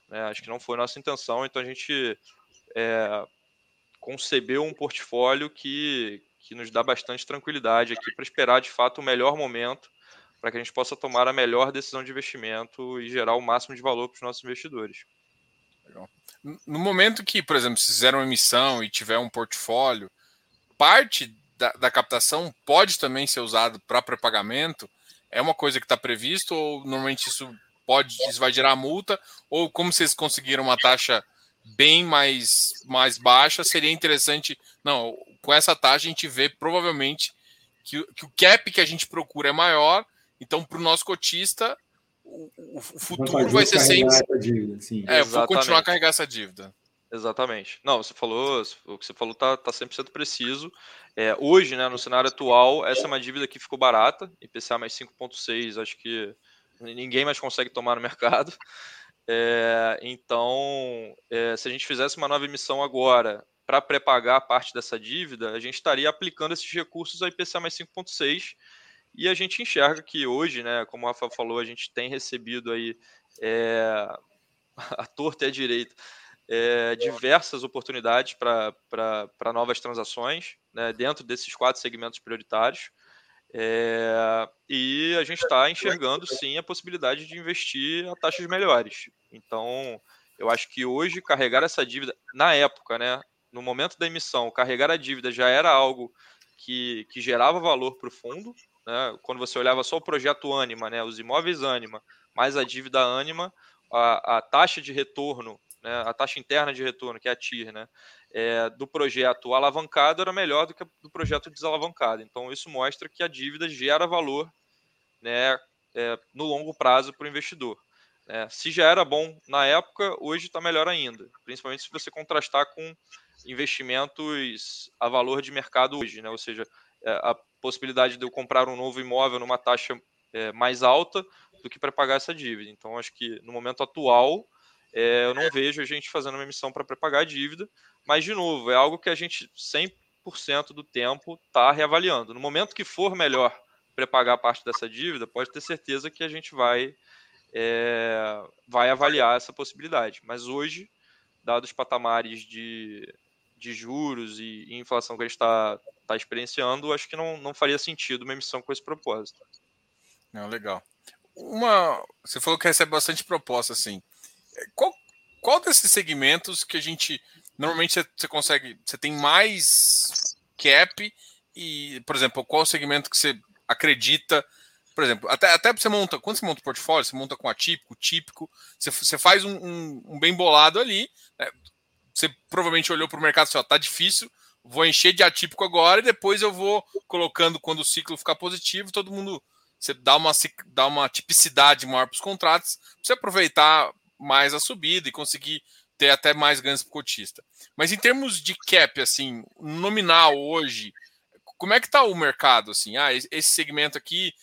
Né? Acho que não foi nossa intenção, então a gente é, concebeu um portfólio que, que nos dá bastante tranquilidade aqui para esperar de fato o melhor momento para que a gente possa tomar a melhor decisão de investimento e gerar o máximo de valor para os nossos investidores. No momento que, por exemplo, se fizer uma emissão e tiver um portfólio, parte da, da captação pode também ser usado para pré-pagamento? É uma coisa que está previsto ou normalmente isso pode, isso vai gerar multa, ou como vocês conseguiram uma taxa bem mais, mais baixa, seria interessante. Não, com essa taxa a gente vê provavelmente que, que o cap que a gente procura é maior, então para o nosso cotista o, o futuro vai ser sempre. Dívida, sim. É, vou continuar a carregar essa dívida. Exatamente. Não, você falou, o que você falou tá, tá 100% preciso. É, hoje, né, no cenário atual, essa é uma dívida que ficou barata, IPCA mais 5,6, acho que ninguém mais consegue tomar no mercado. É, então, é, se a gente fizesse uma nova emissão agora para pré-pagar parte dessa dívida, a gente estaria aplicando esses recursos a IPCA mais 5,6 e a gente enxerga que hoje, né, como o Rafa falou, a gente tem recebido aí é, a torta e a direita é, diversas oportunidades para novas transações né, dentro desses quatro segmentos prioritários. É, e a gente está enxergando sim a possibilidade de investir a taxas melhores. Então, eu acho que hoje carregar essa dívida, na época, né, no momento da emissão, carregar a dívida já era algo que, que gerava valor para o fundo. Né? Quando você olhava só o projeto Anima, né, os imóveis Anima, mais a dívida Anima, a, a taxa de retorno, né, a taxa interna de retorno, que é a TIR, né, é, do projeto alavancado era melhor do que do projeto desalavancado. Então, isso mostra que a dívida gera valor né, é, no longo prazo para o investidor. É, se já era bom na época, hoje está melhor ainda, principalmente se você contrastar com investimentos a valor de mercado hoje, né? ou seja, é, a possibilidade de eu comprar um novo imóvel numa taxa é, mais alta do que para pagar essa dívida. Então, acho que no momento atual, é, eu não vejo a gente fazendo uma emissão para pré-pagar a dívida, mas, de novo, é algo que a gente 100% do tempo está reavaliando. No momento que for melhor pré-pagar parte dessa dívida, pode ter certeza que a gente vai é, vai avaliar essa possibilidade. Mas hoje, dados os patamares de, de juros e, e inflação que a gente está tá experienciando, acho que não, não faria sentido uma emissão com esse propósito. Não, legal. Uma, você falou que recebe bastante proposta, assim. Qual, qual desses segmentos que a gente normalmente você, consegue, você tem mais cap e, por exemplo, qual segmento que você acredita por exemplo, até, até você monta, quando você monta o portfólio, você monta com atípico, típico, você, você faz um, um, um, bem bolado ali, né? você provavelmente olhou para o mercado e falou, tá difícil, vou encher de atípico agora e depois eu vou colocando quando o ciclo ficar positivo, todo mundo, você dá uma, dá uma tipicidade maior para os contratos, você aproveitar mais a subida e conseguir ter até mais ganhos para o cotista. Mas em termos de cap, assim, nominal hoje, como é que está o mercado? Assim, ah, esse segmento aqui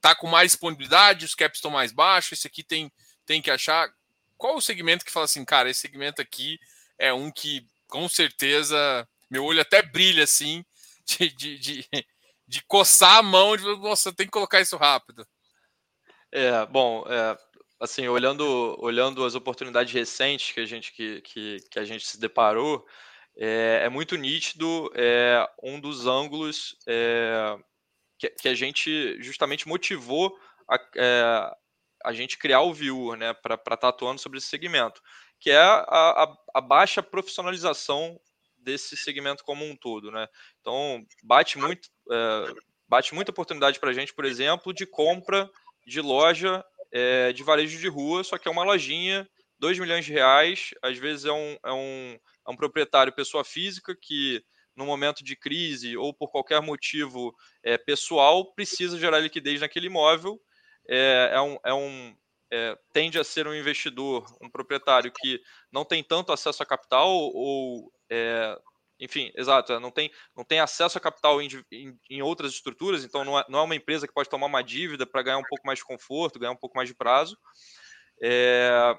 tá com mais disponibilidade, os caps estão mais baixos, esse aqui tem, tem que achar. Qual o segmento que fala assim, cara, esse segmento aqui é um que com certeza meu olho até brilha assim, de, de, de, de coçar a mão, de nossa, tem que colocar isso rápido. É, bom, é, assim, olhando, olhando as oportunidades recentes que a gente, que, que, que a gente se deparou, é, é muito nítido é, um dos ângulos é, que, que a gente justamente motivou a, é, a gente criar o Viewer, né, para estar tá atuando sobre esse segmento, que é a, a, a, baixa profissionalização desse segmento como um todo, né? Então bate muito, é, bate muita oportunidade para a gente, por exemplo, de compra de loja é, de varejo de rua, só que é uma lojinha, 2 milhões de reais, às vezes é um, é um, é um proprietário pessoa física que no momento de crise ou por qualquer motivo é, pessoal, precisa gerar liquidez naquele imóvel. É, é um, é um é, tende a ser um investidor, um proprietário que não tem tanto acesso a capital ou, é, enfim, exato, é, não tem, não tem acesso a capital em, em, em outras estruturas, então não é, não é uma empresa que pode tomar uma dívida para ganhar um pouco mais de conforto, ganhar um pouco mais de prazo. É,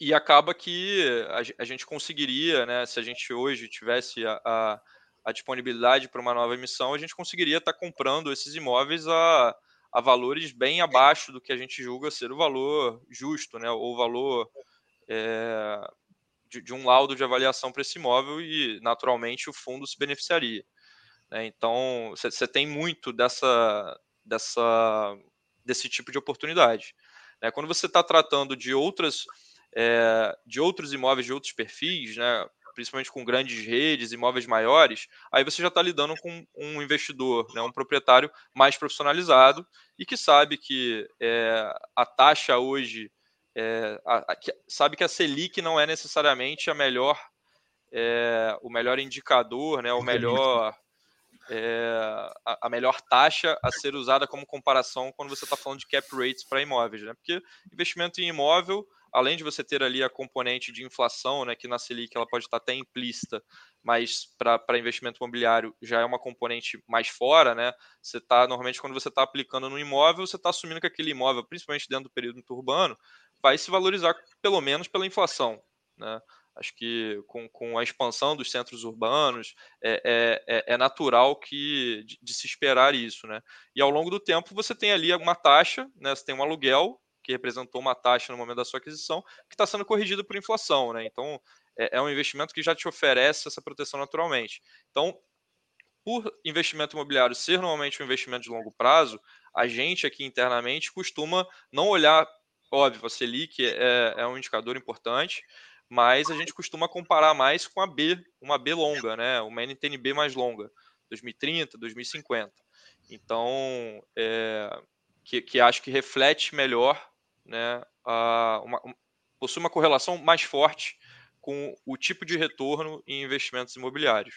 e acaba que a, a, gente conseguiria, né, se a gente hoje tivesse a, a, a disponibilidade para uma nova emissão, a gente conseguiria estar tá comprando esses imóveis a, a valores bem abaixo do que a gente julga ser o valor justo, né, ou o valor é, de, de, um laudo de avaliação para esse imóvel e, naturalmente, o fundo se beneficiaria. Né? Então, você tem muito dessa, dessa, desse tipo de oportunidade. Né? Quando você está tratando de outras é, de outros imóveis de outros perfis, né, principalmente com grandes redes, imóveis maiores, aí você já está lidando com um investidor, né, um proprietário mais profissionalizado e que sabe que é, a taxa hoje, é, a, a, sabe que a Selic não é necessariamente a melhor, é, o melhor indicador, né, o melhor é, a, a, melhor taxa a ser usada como comparação quando você está falando de cap rates para imóveis, né? Porque investimento em imóvel além de você ter ali a componente de inflação, né, que na Selic ela pode estar até implícita, mas para investimento imobiliário já é uma componente mais fora, né? Você está, normalmente, quando você está aplicando no imóvel, você está assumindo que aquele imóvel, principalmente dentro do período urbano, vai se valorizar pelo menos pela inflação, né? Acho que com, com a expansão dos centros urbanos é, é, é, é natural que de, de, se esperar isso, né? E ao longo do tempo você tem ali uma taxa, né? Você tem um aluguel que representou uma taxa no momento da sua aquisição, que está sendo corrigida por inflação, né? Então, é, é um investimento que já te oferece essa proteção naturalmente. Então, por investimento imobiliário ser normalmente um investimento de longo prazo, a gente aqui internamente costuma não olhar, óbvio, a Selic é, é um indicador importante, mas a gente costuma comparar mais com a B, uma B longa, né? Uma NTNB mais longa, 2030, 2050. Então, é, que, que acho que reflete melhor né, uma, possui uma correlação mais forte com o tipo de retorno em investimentos imobiliários.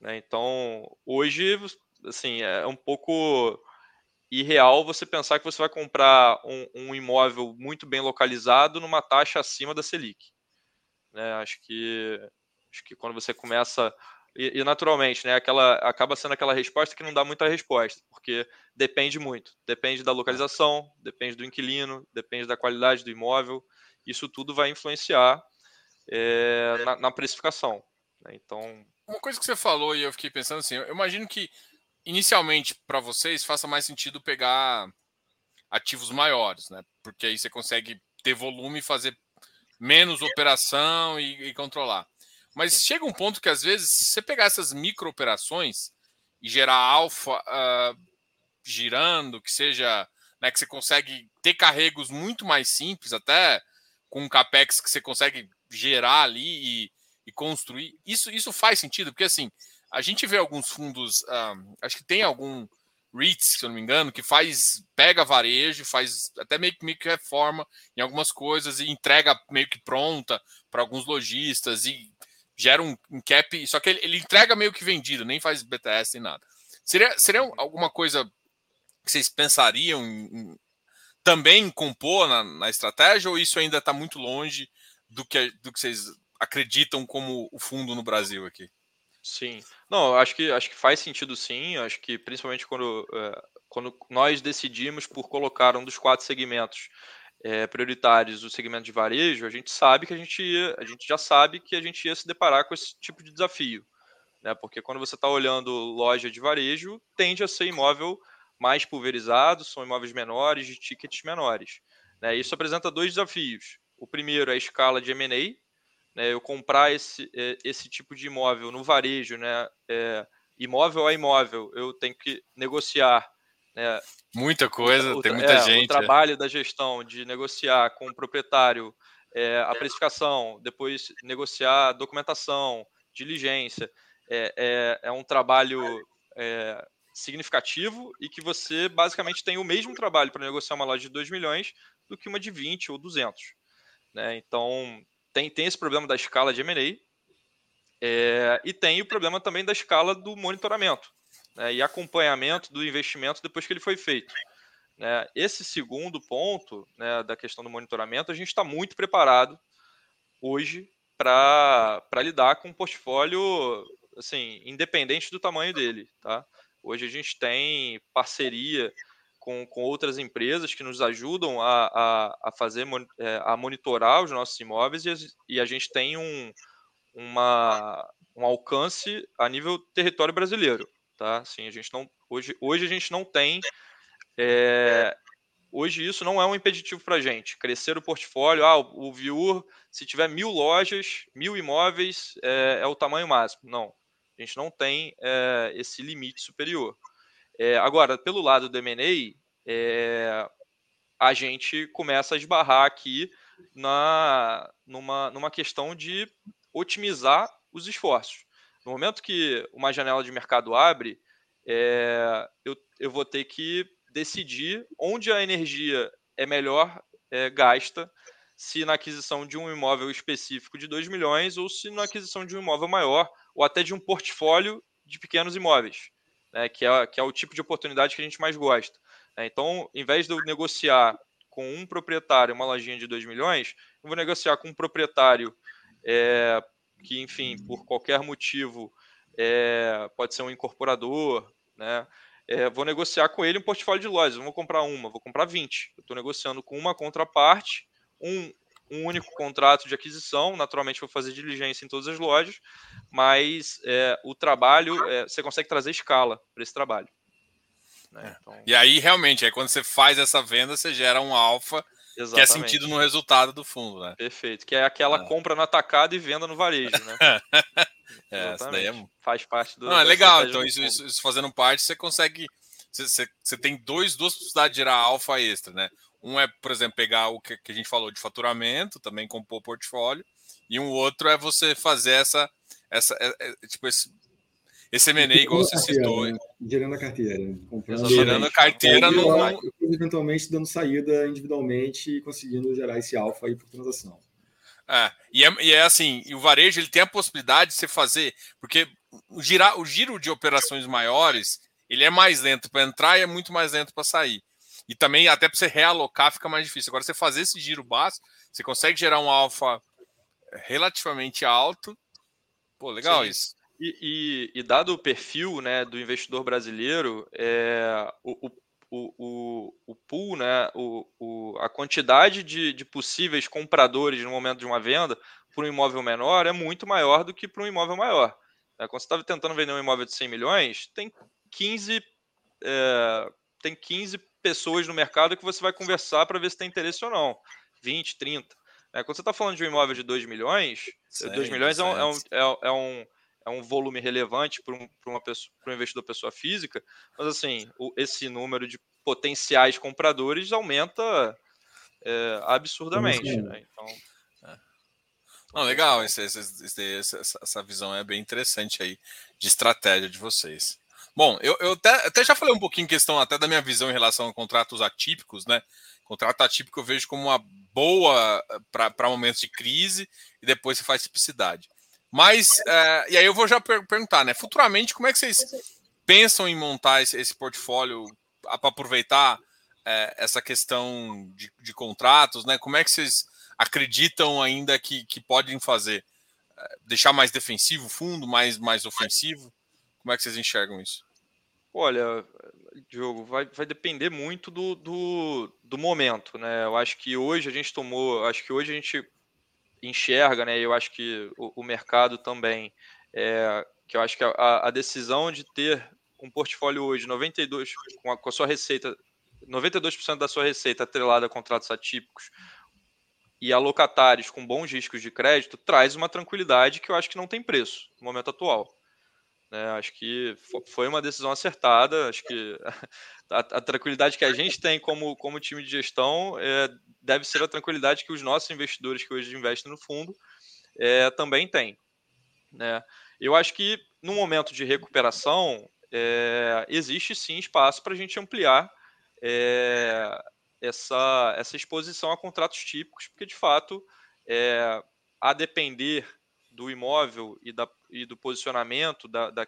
Né? Então, hoje, assim, é um pouco irreal você pensar que você vai comprar um, um imóvel muito bem localizado numa taxa acima da Selic. Né? Acho que acho que quando você começa e, e, naturalmente, né, aquela acaba sendo aquela resposta que não dá muita resposta, porque depende muito. Depende da localização, depende do inquilino, depende da qualidade do imóvel. Isso tudo vai influenciar é, na, na, precificação. Né? Então. Uma coisa que você falou e eu fiquei pensando assim, eu imagino que inicialmente para vocês faça mais sentido pegar ativos maiores, né? Porque aí você consegue ter volume e fazer menos operação e, e controlar. Mas chega um ponto que às vezes se você pegar essas micro operações e gerar alfa uh, girando, que seja, né, que você consegue ter carregos muito mais simples, até com um capex que você consegue gerar ali e, e construir. Isso, isso faz sentido, porque assim, a gente vê alguns fundos, uh, acho que tem algum REITs, se eu não me engano, que faz, pega varejo, faz até meio que, meio que reforma em algumas coisas e entrega meio que pronta para alguns lojistas e gera um, um, cap, só que ele, ele, entrega meio que vendido, nem faz BTS nem nada. Seria, seria alguma coisa que vocês pensariam em, em, também em compor na, na, estratégia ou isso ainda está muito longe do que, do que vocês acreditam como o fundo no Brasil aqui? Sim. Não, acho que acho que faz sentido sim. Acho que principalmente quando, é, quando nós decidimos por colocar um dos quatro segmentos é, prioritários o segmento de varejo, a gente sabe que a gente ia, a gente já sabe que a gente ia se deparar com esse tipo de desafio. Né? Porque quando você está olhando loja de varejo, tende a ser imóvel mais pulverizado, são imóveis menores, de tickets menores. Né? Isso apresenta dois desafios. O primeiro é a escala de M&A, né, eu comprar esse, é, esse tipo de imóvel no varejo, né, é, imóvel a imóvel, eu tenho que negociar. Né, muita coisa, o, tem muita é, gente. O é. trabalho da gestão de negociar com o proprietário é, a precificação, depois negociar a documentação, diligência, é, é, é um trabalho significativo e que você basicamente tem o mesmo trabalho para negociar uma loja de 2 milhões do que uma de 20 ou 200. Né? Então, tem, tem esse problema da escala de M&A é, e tem o problema também da escala do monitoramento né, e acompanhamento do investimento depois que ele foi feito. Né. Esse segundo ponto né, da questão do monitoramento, a gente está muito preparado hoje para lidar com um portfólio assim, independente do tamanho dele. Tá? Hoje a gente tem parceria com, com outras empresas que nos ajudam a, a, a fazer, é, a monitorar os nossos imóveis e a, e a gente tem um, uma, um alcance a nível território brasileiro, tá? Assim, a gente não, hoje, hoje a gente não tem, é, hoje isso não é um impeditivo para a gente, crescer o portfólio, ah, o Viur, se tiver mil lojas, mil imóveis, é, é o tamanho máximo, não, a gente não tem é, esse limite superior. É, agora, pelo lado do M&A, é, a gente começa a esbarrar aqui na, numa, numa questão de otimizar os esforços. No momento que uma janela de mercado abre, é, eu, eu vou ter que decidir onde a energia é melhor é, gasta, se na aquisição de um imóvel específico de 2 milhões ou se na aquisição de um imóvel maior ou até de um portfólio de pequenos imóveis né, que, é, que é o tipo de oportunidade que a gente mais gosta. Né? Então, em vez de eu negociar com um proprietário uma lojinha de 2 milhões, eu vou negociar com um proprietário é, que, enfim, por qualquer motivo, é, pode ser um incorporador, né? É, vou negociar com ele um portfólio de lojas. não vou comprar uma, vou comprar 20. Eu estou negociando com uma contraparte, um um único contrato de aquisição, naturalmente vou fazer diligência em todas as lojas, mas é, o trabalho, é, você consegue trazer escala para esse trabalho. Né? É. Então... E aí, realmente, aí quando você faz essa venda, você gera um alfa que é sentido no resultado do fundo, né? Perfeito, que é aquela é. compra no atacado e venda no varejo, né? é, daí é... Faz parte do. Não, é legal, então isso, isso, isso, fazendo parte, você consegue. Você, você, você tem dois, duas possibilidades de gerar alfa extra, né? Um é, por exemplo, pegar o que, a gente falou de faturamento, também compor o portfólio, e um outro é você fazer essa, essa é, é, tipo esse, esse M&A, igual você carteira, citou. Né? Gerando a carteira. Né? Comprando gerando a carteira. No... Eventualmente dando saída individualmente e conseguindo gerar esse alfa aí por transação. É, e, é, e é assim, e o varejo ele tem a possibilidade de você fazer, porque o, girar, o giro de operações maiores ele é mais lento para entrar e é muito mais lento para sair. E também, até para você realocar, fica mais difícil. Agora, você fazer esse giro básico, você consegue gerar um alfa relativamente alto. Pô, legal Sim. isso. E, e, e, dado o perfil né, do investidor brasileiro, é, o, o, o, o pool, né, o, o, a quantidade de, de possíveis compradores no momento de uma venda para um imóvel menor é muito maior do que para um imóvel maior. É, quando você estava tentando vender um imóvel de 100 milhões, tem 15 é, tem 15 pessoas no mercado que você vai conversar para ver se tem interesse ou não. 20, 30. É, quando você está falando de um imóvel de 2 milhões, 2 milhões é um, é, um, é, é, um, é um volume relevante para um, uma pessoa, um investidor pessoa física, mas assim, o, esse número de potenciais compradores aumenta é, absurdamente. Né? Então, é. Não, legal, esse, esse, esse, essa visão é bem interessante aí de estratégia de vocês. Bom, eu, eu até, até, já falei um pouquinho em questão até da minha visão em relação a contratos atípicos, né? Contrato atípico eu vejo como uma boa eh, para momentos de crise e depois você faz tipicidade. Mas, é, e aí eu vou já per perguntar, né? Futuramente, como é que vocês pensam em montar esse, esse portfólio para aproveitar é, essa questão de, de, contratos, né? Como é que vocês acreditam ainda que, que podem fazer? É, deixar mais defensivo o fundo, mais, mais ofensivo? Como é que vocês enxergam isso? Olha, Diogo, vai, vai depender muito do, do, do, momento, né? Eu acho que hoje a gente tomou, acho que hoje a gente enxerga, né? Eu acho que o, o mercado também, é, que eu acho que a, a, decisão de ter um portfólio hoje 92 com a, com a sua receita, 92% da sua receita atrelada a contratos atípicos e alocatários com bons riscos de crédito traz uma tranquilidade que eu acho que não tem preço no momento atual. Né? Acho que foi uma decisão acertada. Acho que a, a, tranquilidade que a gente tem como, como time de gestão é, deve ser a tranquilidade que os nossos investidores que hoje investem no fundo é, também têm. Né? Eu acho que no momento de recuperação é, existe sim espaço para a gente ampliar essa, essa exposição a contratos típicos, porque de fato, a depender do imóvel e, da, e do posicionamento da, da,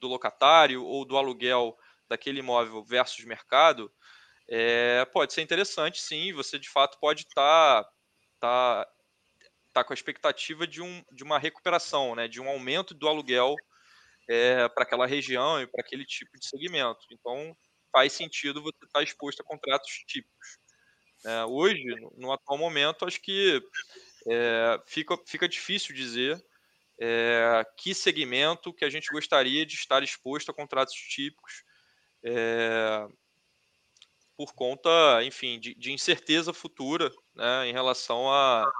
do locatário ou do aluguel daquele imóvel versus mercado, é, pode ser interessante, sim. Você de fato pode estar tá, tá, tá com a expectativa de, um, de uma recuperação, né, de um aumento do aluguel é, para aquela região e para aquele tipo de segmento. Então, faz sentido você estar tá exposto a contratos típicos. É, hoje, no, no, atual momento, acho que é, fica, fica difícil dizer é, que segmento que a gente gostaria de estar exposto a contratos típicos é, por conta, enfim, de, de, incerteza futura né, em relação a,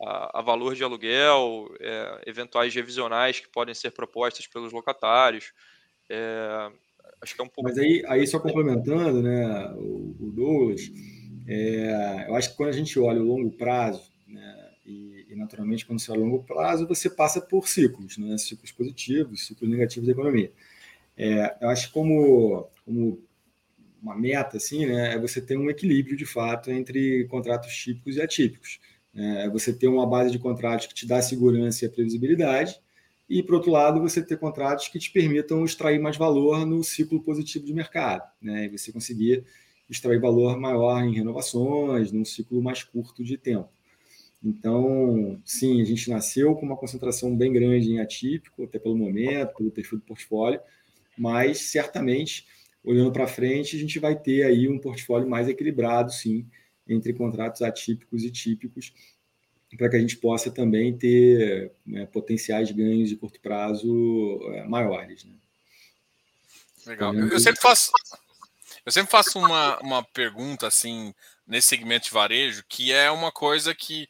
a, a valor de aluguel, é, eventuais revisionais que podem ser propostas pelos locatários. É, acho que é um pouco. Mas aí, aí só complementando, né, o, o Douglas, é, eu acho que quando a gente olha o longo prazo, né, e, naturalmente, quando você olha a longo prazo, você passa por ciclos, né? ciclos positivos, ciclos negativos da economia. É, eu acho que como, como uma meta, assim, né, é você ter um equilíbrio, de fato, entre contratos típicos e atípicos. É, é você ter uma base de contratos que te dá segurança e previsibilidade, e, por outro lado, você ter contratos que te permitam extrair mais valor no ciclo positivo de mercado, né? e você conseguir extrair valor maior em renovações, num ciclo mais curto de tempo. Então, sim, a gente nasceu com uma concentração bem grande em atípico, até pelo momento, pelo perfil do portfólio, mas certamente, olhando para frente, a gente vai ter aí um portfólio mais equilibrado, sim, entre contratos atípicos e típicos, para que a gente possa também ter né, potenciais ganhos de curto prazo é, maiores. Né? Legal. Eu, eu, sempre faço, eu sempre faço uma, uma pergunta assim nesse segmento de varejo, que é uma coisa que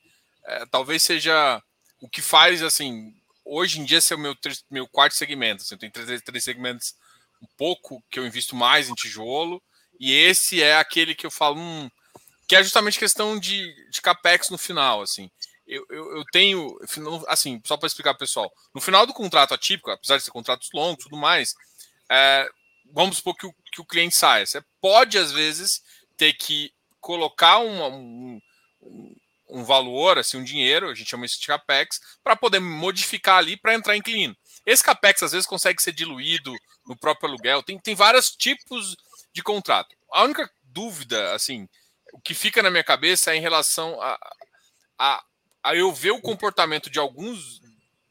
é, talvez seja o que faz, assim, hoje em dia ser o meu, meu quarto segmento. Assim, eu tenho três, três segmentos um pouco que eu invisto mais em tijolo, e esse é aquele que eu falo, hum, que é justamente questão de, de capex no final, assim. Eu, eu, eu tenho, assim, só para explicar pessoal, no final do contrato atípico, apesar de ser contratos longos tudo mais, é, vamos supor que o, que o cliente saia. Você pode, às vezes, ter que colocar uma, um, um valor, assim, um dinheiro, a gente chama isso de capex, para poder modificar ali para entrar em inquilino. Esse capex às vezes consegue ser diluído no próprio aluguel, tem, tem vários tipos de contrato. A única dúvida, assim, o que fica na minha cabeça é em relação a, a, a eu ver o comportamento de alguns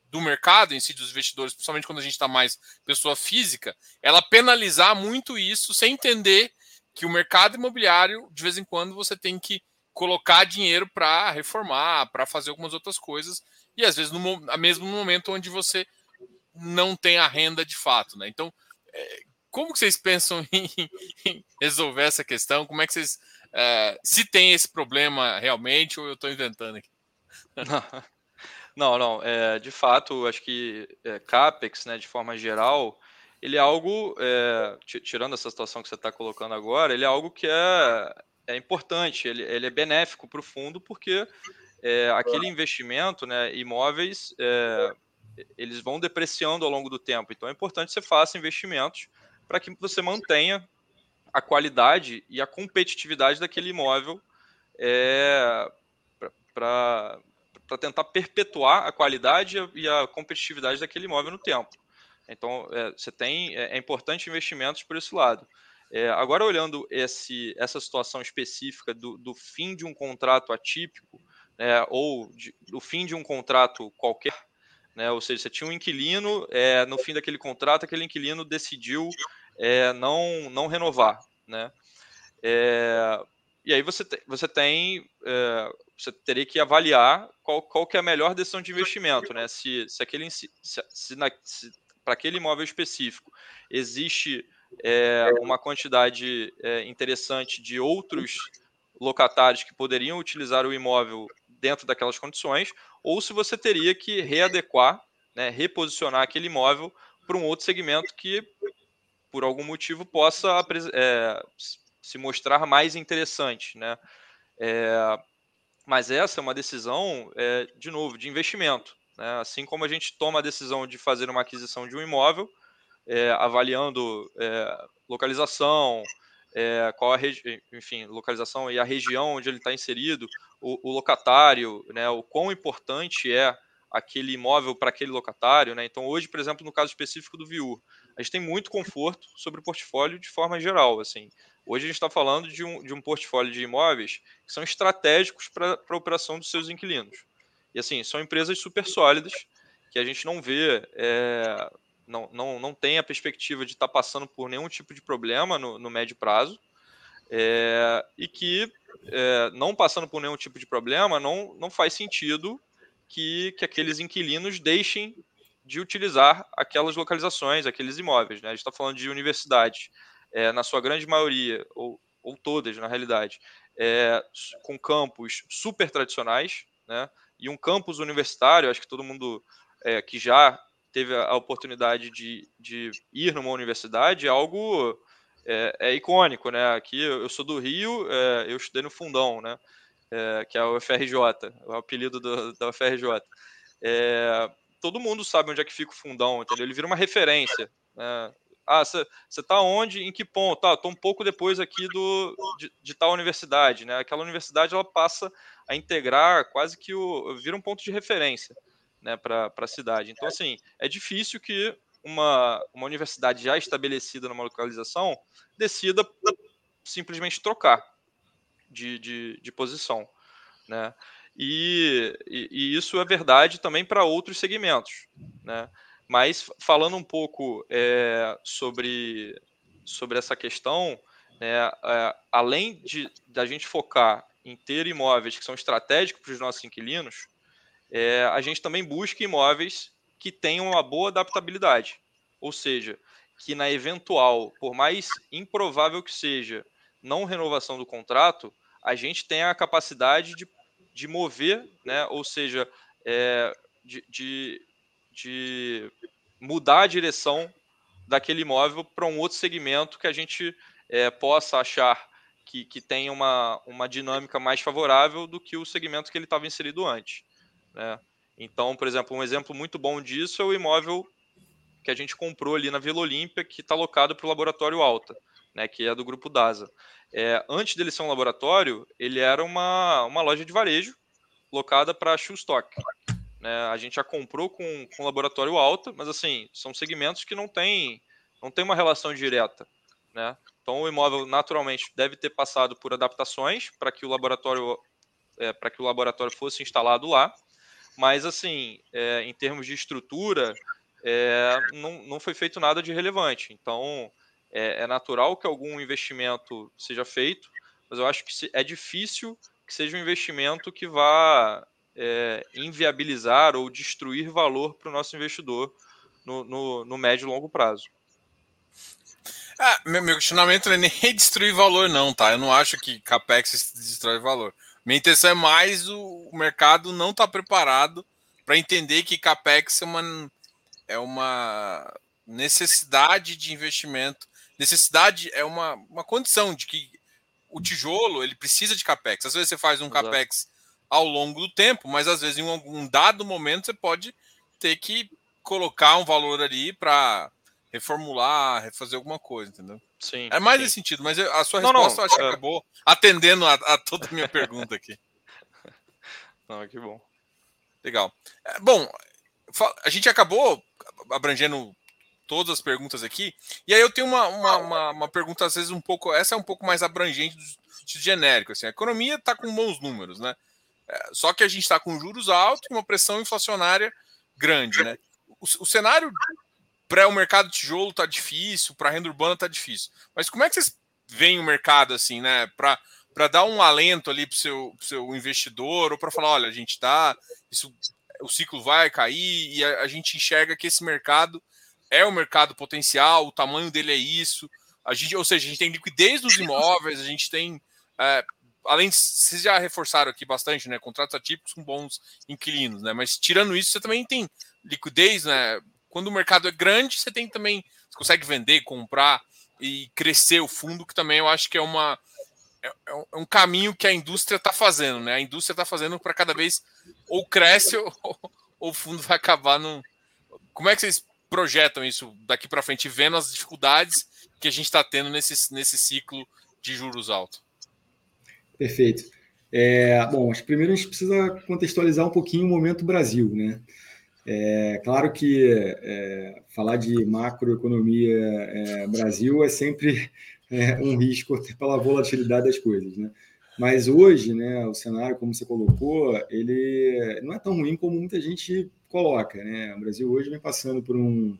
do mercado em si, dos investidores, principalmente quando a gente está mais pessoa física, ela penalizar muito isso sem entender que o mercado imobiliário, de vez em quando, você tem que colocar dinheiro para reformar, para fazer algumas outras coisas, e às vezes no mesmo momento onde você não tem a renda de fato, né? Então, é, como que vocês pensam em resolver essa questão? Como é que vocês. É, se tem esse problema realmente ou eu estou inventando aqui? Não, não. É, de fato, acho que é, CAPEX, né, de forma geral, ele é algo, é, tirando essa situação que você está colocando agora, ele é algo que é, é importante, ele, ele é benéfico para o fundo, porque é, aquele investimento, né, imóveis, é, eles vão depreciando ao longo do tempo. Então é importante que você faça investimentos para que você mantenha a qualidade e a competitividade daquele imóvel é, para tentar perpetuar a qualidade e a competitividade daquele imóvel no tempo. Então, é, você tem é, é, importante investimentos por esse lado. É, agora, olhando esse, essa situação específica do, do fim de um contrato atípico, né, ou de, do fim de um contrato qualquer, né, ou seja, você tinha um inquilino, é, no fim daquele contrato, aquele inquilino decidiu é, não, não renovar. Né? É, e aí você, te, você tem, é, você teria que avaliar qual, qual que é a melhor decisão de investimento, né? Se, se aquele, se, se, se para aquele imóvel específico existe é, uma quantidade é, interessante de outros locatários que poderiam utilizar o imóvel dentro daquelas condições, ou se você teria que readequar, né, reposicionar aquele imóvel para um outro segmento que, por algum motivo, possa é, se mostrar mais interessante. Né? É, mas essa é uma decisão, é, de novo, de investimento. Né? Assim como a gente toma a decisão de fazer uma aquisição de um imóvel, é, avaliando é, localização, é, qual a enfim, localização e a região onde ele está inserido, o, o, locatário, né, o quão importante é aquele imóvel para aquele locatário. Né? Então, hoje, por exemplo, no caso específico do Viur, a gente tem muito conforto sobre o portfólio de forma geral. Assim. Hoje a gente está falando de um, de um portfólio de imóveis que são estratégicos para a operação dos seus inquilinos. E assim, são empresas super sólidas que a gente não vê, é, não, não, não tem a perspectiva de estar tá passando por nenhum tipo de problema no, no médio prazo. É, e que, é, não passando por nenhum tipo de problema, não, não faz sentido que, que aqueles inquilinos deixem de utilizar aquelas localizações, aqueles imóveis. Né? A gente está falando de universidades, é, na sua grande maioria, ou, ou todas na realidade, é, com campos super tradicionais, né? e um campus universitário, acho que todo mundo é, que já teve a oportunidade de, de ir numa universidade é algo é, é icônico, né? Aqui eu sou do Rio, é, eu estudei no Fundão, né? É, que é o FRJ, o apelido do, da UFRJ. É, todo mundo sabe onde é que fica o Fundão, entendeu? Ele vira uma referência. Né? Ah, você está onde? Em que ponto? Tá, estou um pouco depois aqui do, de, de, tal universidade, né? Aquela universidade ela passa a integrar quase que o vira um ponto de referência, né, para a cidade. Então, assim, é difícil que uma, uma universidade já estabelecida numa localização decida simplesmente trocar de, de, de posição, né? E, e, e, isso é verdade também para outros segmentos, né? Mas falando um pouco é, sobre, sobre essa questão, né, é, além de da gente focar em ter imóveis que são estratégicos para os nossos inquilinos, é, a gente também busca imóveis que tenham uma boa adaptabilidade. Ou seja, que na eventual, por mais improvável que seja, não renovação do contrato, a gente tenha a capacidade de, de mover, né, ou seja, é, de, de, de mudar a direção daquele imóvel para um outro segmento que a gente é, possa achar que, que tem uma, uma dinâmica mais favorável do que o segmento que ele estava inserido antes. Né? Então, por exemplo, um exemplo muito bom disso é o imóvel que a gente comprou ali na Vila Olímpia, que está alocado para o Laboratório Alta, né, que é do grupo DASA. É, antes dele ser um laboratório, ele era uma, uma loja de varejo locada para stock. Né? A gente já comprou com, com laboratório alta, mas assim, são segmentos que não têm não tem uma relação direta. Né? Então o imóvel naturalmente deve ter passado por adaptações para que o laboratório é, para que o laboratório fosse instalado lá, mas assim, é, em termos de estrutura, é, não, não foi feito nada de relevante. Então é, é natural que algum investimento seja feito, mas eu acho que é difícil que seja um investimento que vá é, inviabilizar ou destruir valor para o nosso investidor no, no, no, médio e longo prazo. Ah, meu, meu, questionamento não é nem destruir valor, não, tá? Eu não acho que CAPEX destrói valor. Minha intenção é mais o, o mercado não estar tá preparado para entender que CAPEX é uma, é uma necessidade de investimento. Necessidade é uma, uma condição de que o tijolo ele precisa de CAPEX. Às vezes você faz um Exato. CAPEX ao longo do tempo, mas às vezes em um, um dado momento você pode ter que colocar um valor ali para reformular, refazer alguma coisa, entendeu? Sim. É mais sim. nesse sentido, mas a sua resposta não, não, eu acho que é. acabou atendendo a, a, toda a minha pergunta aqui. Não, que bom. Legal. É, bom, a gente acabou abrangendo todas as perguntas aqui, e aí eu tenho uma, uma, uma, uma pergunta, às vezes, um pouco. Essa é um pouco mais abrangente do genérico. Assim, a economia está com bons números, né? É, só que a gente está com juros altos e uma pressão inflacionária grande, né? O, o cenário para o mercado tijolo tá difícil, para a renda urbana tá difícil. Mas como é que vocês veem o mercado assim, né? Para para dar um alento ali para o seu, seu investidor ou para falar, olha, a gente está, isso, o ciclo vai cair e a, a, gente enxerga que esse mercado é o mercado potencial, o tamanho dele é isso. A gente, ou seja, a gente tem liquidez nos imóveis, a gente tem é, além de vocês já reforçaram aqui bastante, né? Contratos atípicos com bons inquilinos, né? Mas tirando isso, você também tem liquidez, né? Quando o mercado é grande, você tem também, você consegue vender, comprar e crescer o fundo, que também eu acho que é uma é, é um é caminho que a indústria está fazendo, né? A indústria está fazendo para cada vez ou cresce ou, ou, o fundo vai acabar no. Como é que vocês projetam isso daqui para frente, vendo as dificuldades que a gente está tendo nesse, nesse ciclo de juros altos? Perfeito. É, bom, primeiro a gente precisa contextualizar um pouquinho o momento Brasil, né? É claro que é, falar de macroeconomia é, Brasil é sempre é, um risco pela volatilidade das coisas, né? Mas hoje, né, o cenário, como você colocou, ele não é tão ruim como muita gente coloca, né? O Brasil hoje vem passando por um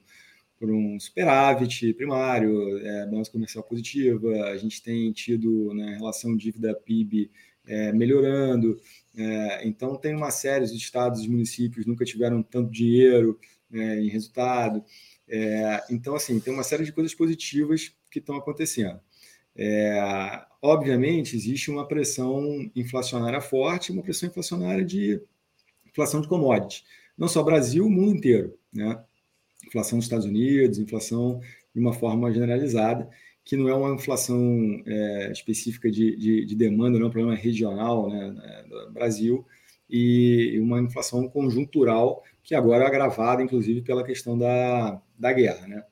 por um superávit primário, é, balança comercial positiva, a gente tem tido né, relação dívida PIB é, melhorando, é, então, tem uma série, os estados e municípios nunca tiveram tanto dinheiro é, em resultado. É, então, assim, tem uma série de coisas positivas que estão acontecendo. É, obviamente, existe uma pressão inflacionária forte, uma pressão inflacionária de inflação de commodities. Não só Brasil, o mundo inteiro. Né? Inflação dos Estados Unidos, inflação de uma forma generalizada que não é uma inflação é, específica de, de, de, demanda, não é um problema regional né, do Brasil, e uma inflação conjuntural que agora é agravada, inclusive, pela questão da, da guerra. Né?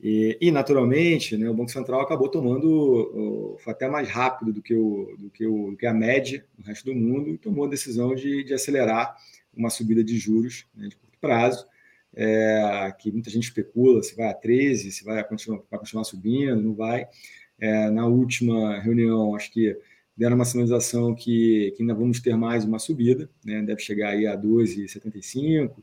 E, e, naturalmente, né, o Banco Central acabou tomando, foi até mais rápido do que, o, do que, o, do que a média no resto do mundo, e tomou a decisão de, de acelerar uma subida de juros né, de curto prazo, é, que muita gente especula se vai a 13, se vai continuar, vai continuar subindo, não vai. É, na última reunião, acho que deram uma sinalização que, que ainda vamos ter mais uma subida, né, deve chegar aí a 12,75,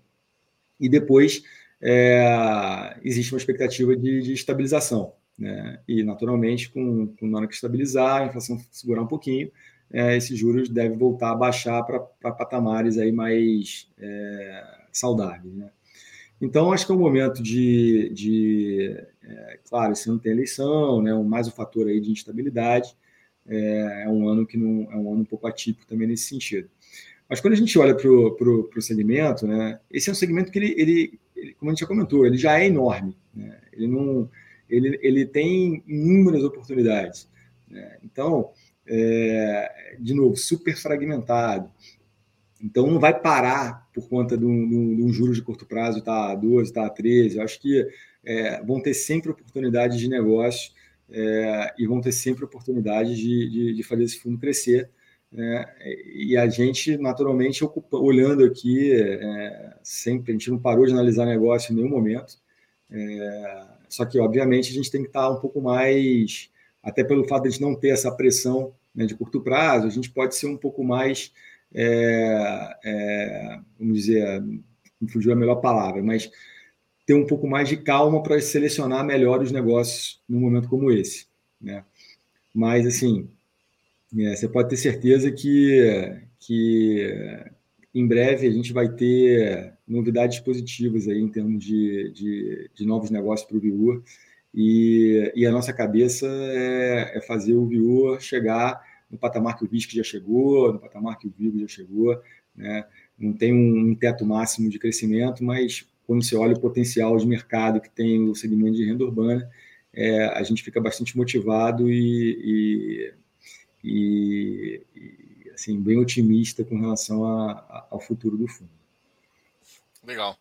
e depois é, existe uma expectativa de, de estabilização. Né, e, naturalmente, com, com na hora que estabilizar, a inflação segurar um pouquinho, é, esses juros devem voltar a baixar para patamares aí mais é, saudáveis. Né? Então, acho que é um momento de, de é, claro, esse ano tem eleição, né, mais um fator aí de instabilidade, é, é, um ano que não é um ano um pouco atípico também nesse sentido. Mas quando a gente olha para o segmento, né, esse é um segmento que ele, ele, ele, como a gente já comentou, ele já é enorme, né, ele não, ele, ele tem inúmeras oportunidades. Né, então, é, de novo, super fragmentado. Então não vai parar por conta de um, de um juros de curto prazo, tá a 12, tá a 13. Eu acho que é, vão ter sempre oportunidades de negócio é, e vão ter sempre oportunidade de, de, de fazer esse fundo crescer. Né? E a gente, naturalmente, ocupa, olhando aqui, é, sempre, a gente não parou de analisar negócio em nenhum momento. É, só que, obviamente, a gente tem que estar um pouco mais, até pelo fato de a gente não ter essa pressão né, de curto prazo, a gente pode ser um pouco mais é, é, vamos dizer, não fugiu a melhor palavra, mas ter um pouco mais de calma para selecionar melhor os negócios num momento como esse. Né? Mas, assim, é, você pode ter certeza que, que em breve a gente vai ter novidades positivas aí em termos de, de, de novos negócios para o Viur E, e a nossa cabeça é, é fazer o viewer chegar no patamar que o Risk já chegou, no patamar que o Vigo já chegou, né? Não tem um, um teto máximo de crescimento, mas quando você olha o potencial de mercado que tem o segmento de renda urbana, é, a gente fica bastante motivado e, e, e, e assim, bem otimista com relação a, a, ao futuro do fundo. Legal.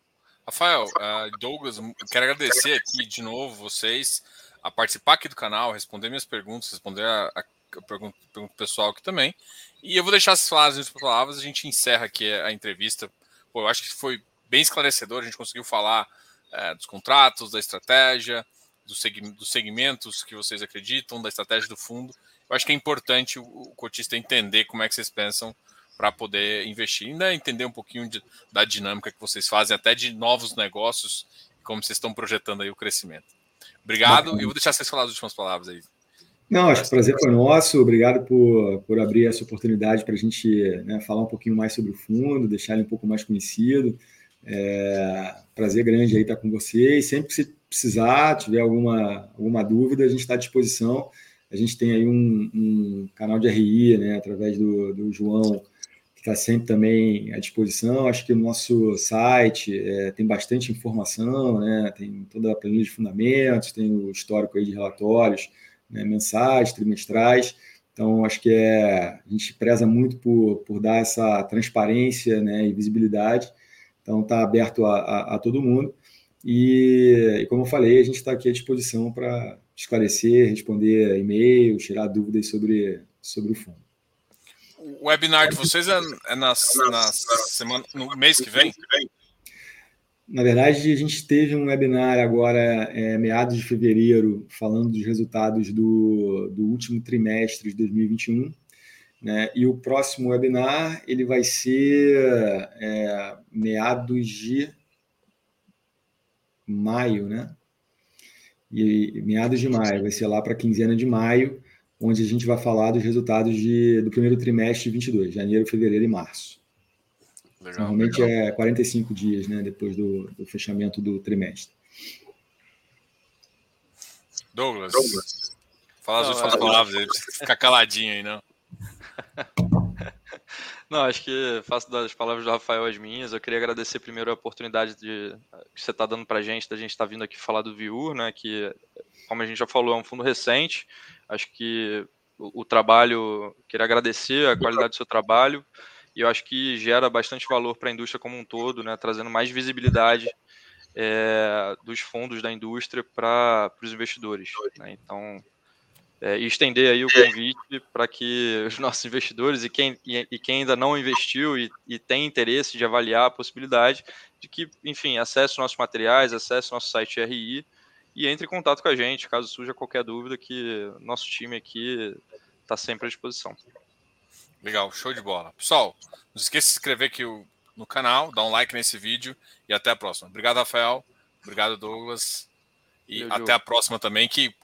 Rafael, uh, Douglas, quero agradecer aqui de novo vocês a participar aqui do canal, responder minhas perguntas, responder a, a, a pergunta, pergunta pessoal aqui também. E eu vou deixar as frases palavras, a gente encerra aqui a entrevista. Pô, eu acho que foi bem esclarecedor, a gente conseguiu falar é, dos contratos, da estratégia, dos, segmentos que vocês acreditam, da estratégia do fundo. Eu acho que é importante o, o cotista entender como é que vocês pensam para poder investir, ainda entender um pouquinho de, da dinâmica que vocês fazem, até de novos negócios, como vocês estão projetando aí o crescimento. Obrigado, e eu vou deixar vocês falar as últimas palavras aí. Não, acho que o prazer foi nosso. Obrigado por, por abrir essa oportunidade para a gente né, falar um pouquinho mais sobre o fundo, deixar ele um pouco mais conhecido. É, prazer grande aí estar com vocês. Sempre que você precisar, tiver alguma, alguma dúvida, a gente está à disposição. A gente tem aí um, um canal de RI, né, através do, do João, que está sempre também à disposição. Acho que o nosso site é, tem bastante informação, né, tem toda a planilha de fundamentos, tem o histórico aí de relatórios né, mensais, trimestrais. Então, acho que é, a gente preza muito por, por dar essa transparência né, e visibilidade. Então, está aberto a, a, a, todo mundo. E, e, como eu falei, a gente está aqui à disposição para esclarecer, responder e-mail, tirar dúvidas sobre, sobre o fundo. O webinar de vocês é, é na, na semana, no mês que vem? Na verdade, a gente teve um webinar agora, é, meados de fevereiro, falando dos resultados do, do último trimestre de 2021. Né? E o próximo webinar ele vai ser é, meados de maio, né? E meados de maio, vai ser lá para a quinzena de maio, onde a gente vai falar dos resultados de, do primeiro trimestre de 22, janeiro, fevereiro e março. Legal, Normalmente legal. é 45 dias, né, depois do, do fechamento do trimestre. Douglas, Douglas. fala as últimas é... palavras aí, precisa ficar caladinho aí, não. Não, acho que faço das palavras do Rafael as minhas. Eu queria agradecer primeiro a oportunidade de, que você está dando para a gente, da gente estar tá vindo aqui falar do Viur, né? Que, como a gente já falou, é um fundo recente. Acho que o, o trabalho, queria agradecer a qualidade do seu trabalho e eu acho que gera bastante valor para a indústria como um todo, né? Trazendo mais visibilidade é, dos fundos da indústria para os investidores. Né? Então, é, e estender aí o convite para que os nossos investidores e quem, e, e quem ainda não investiu e, e, tem interesse de avaliar a possibilidade de que, enfim, acesse nossos materiais, acesse nosso site RI e entre em contato com a gente, caso surja qualquer dúvida, que nosso time aqui está sempre à disposição. Legal, show de bola. Pessoal, não esqueça de se inscrever aqui no canal, dar um like nesse vídeo e até a próxima. Obrigado, Rafael. Obrigado, Douglas. E até a próxima também, que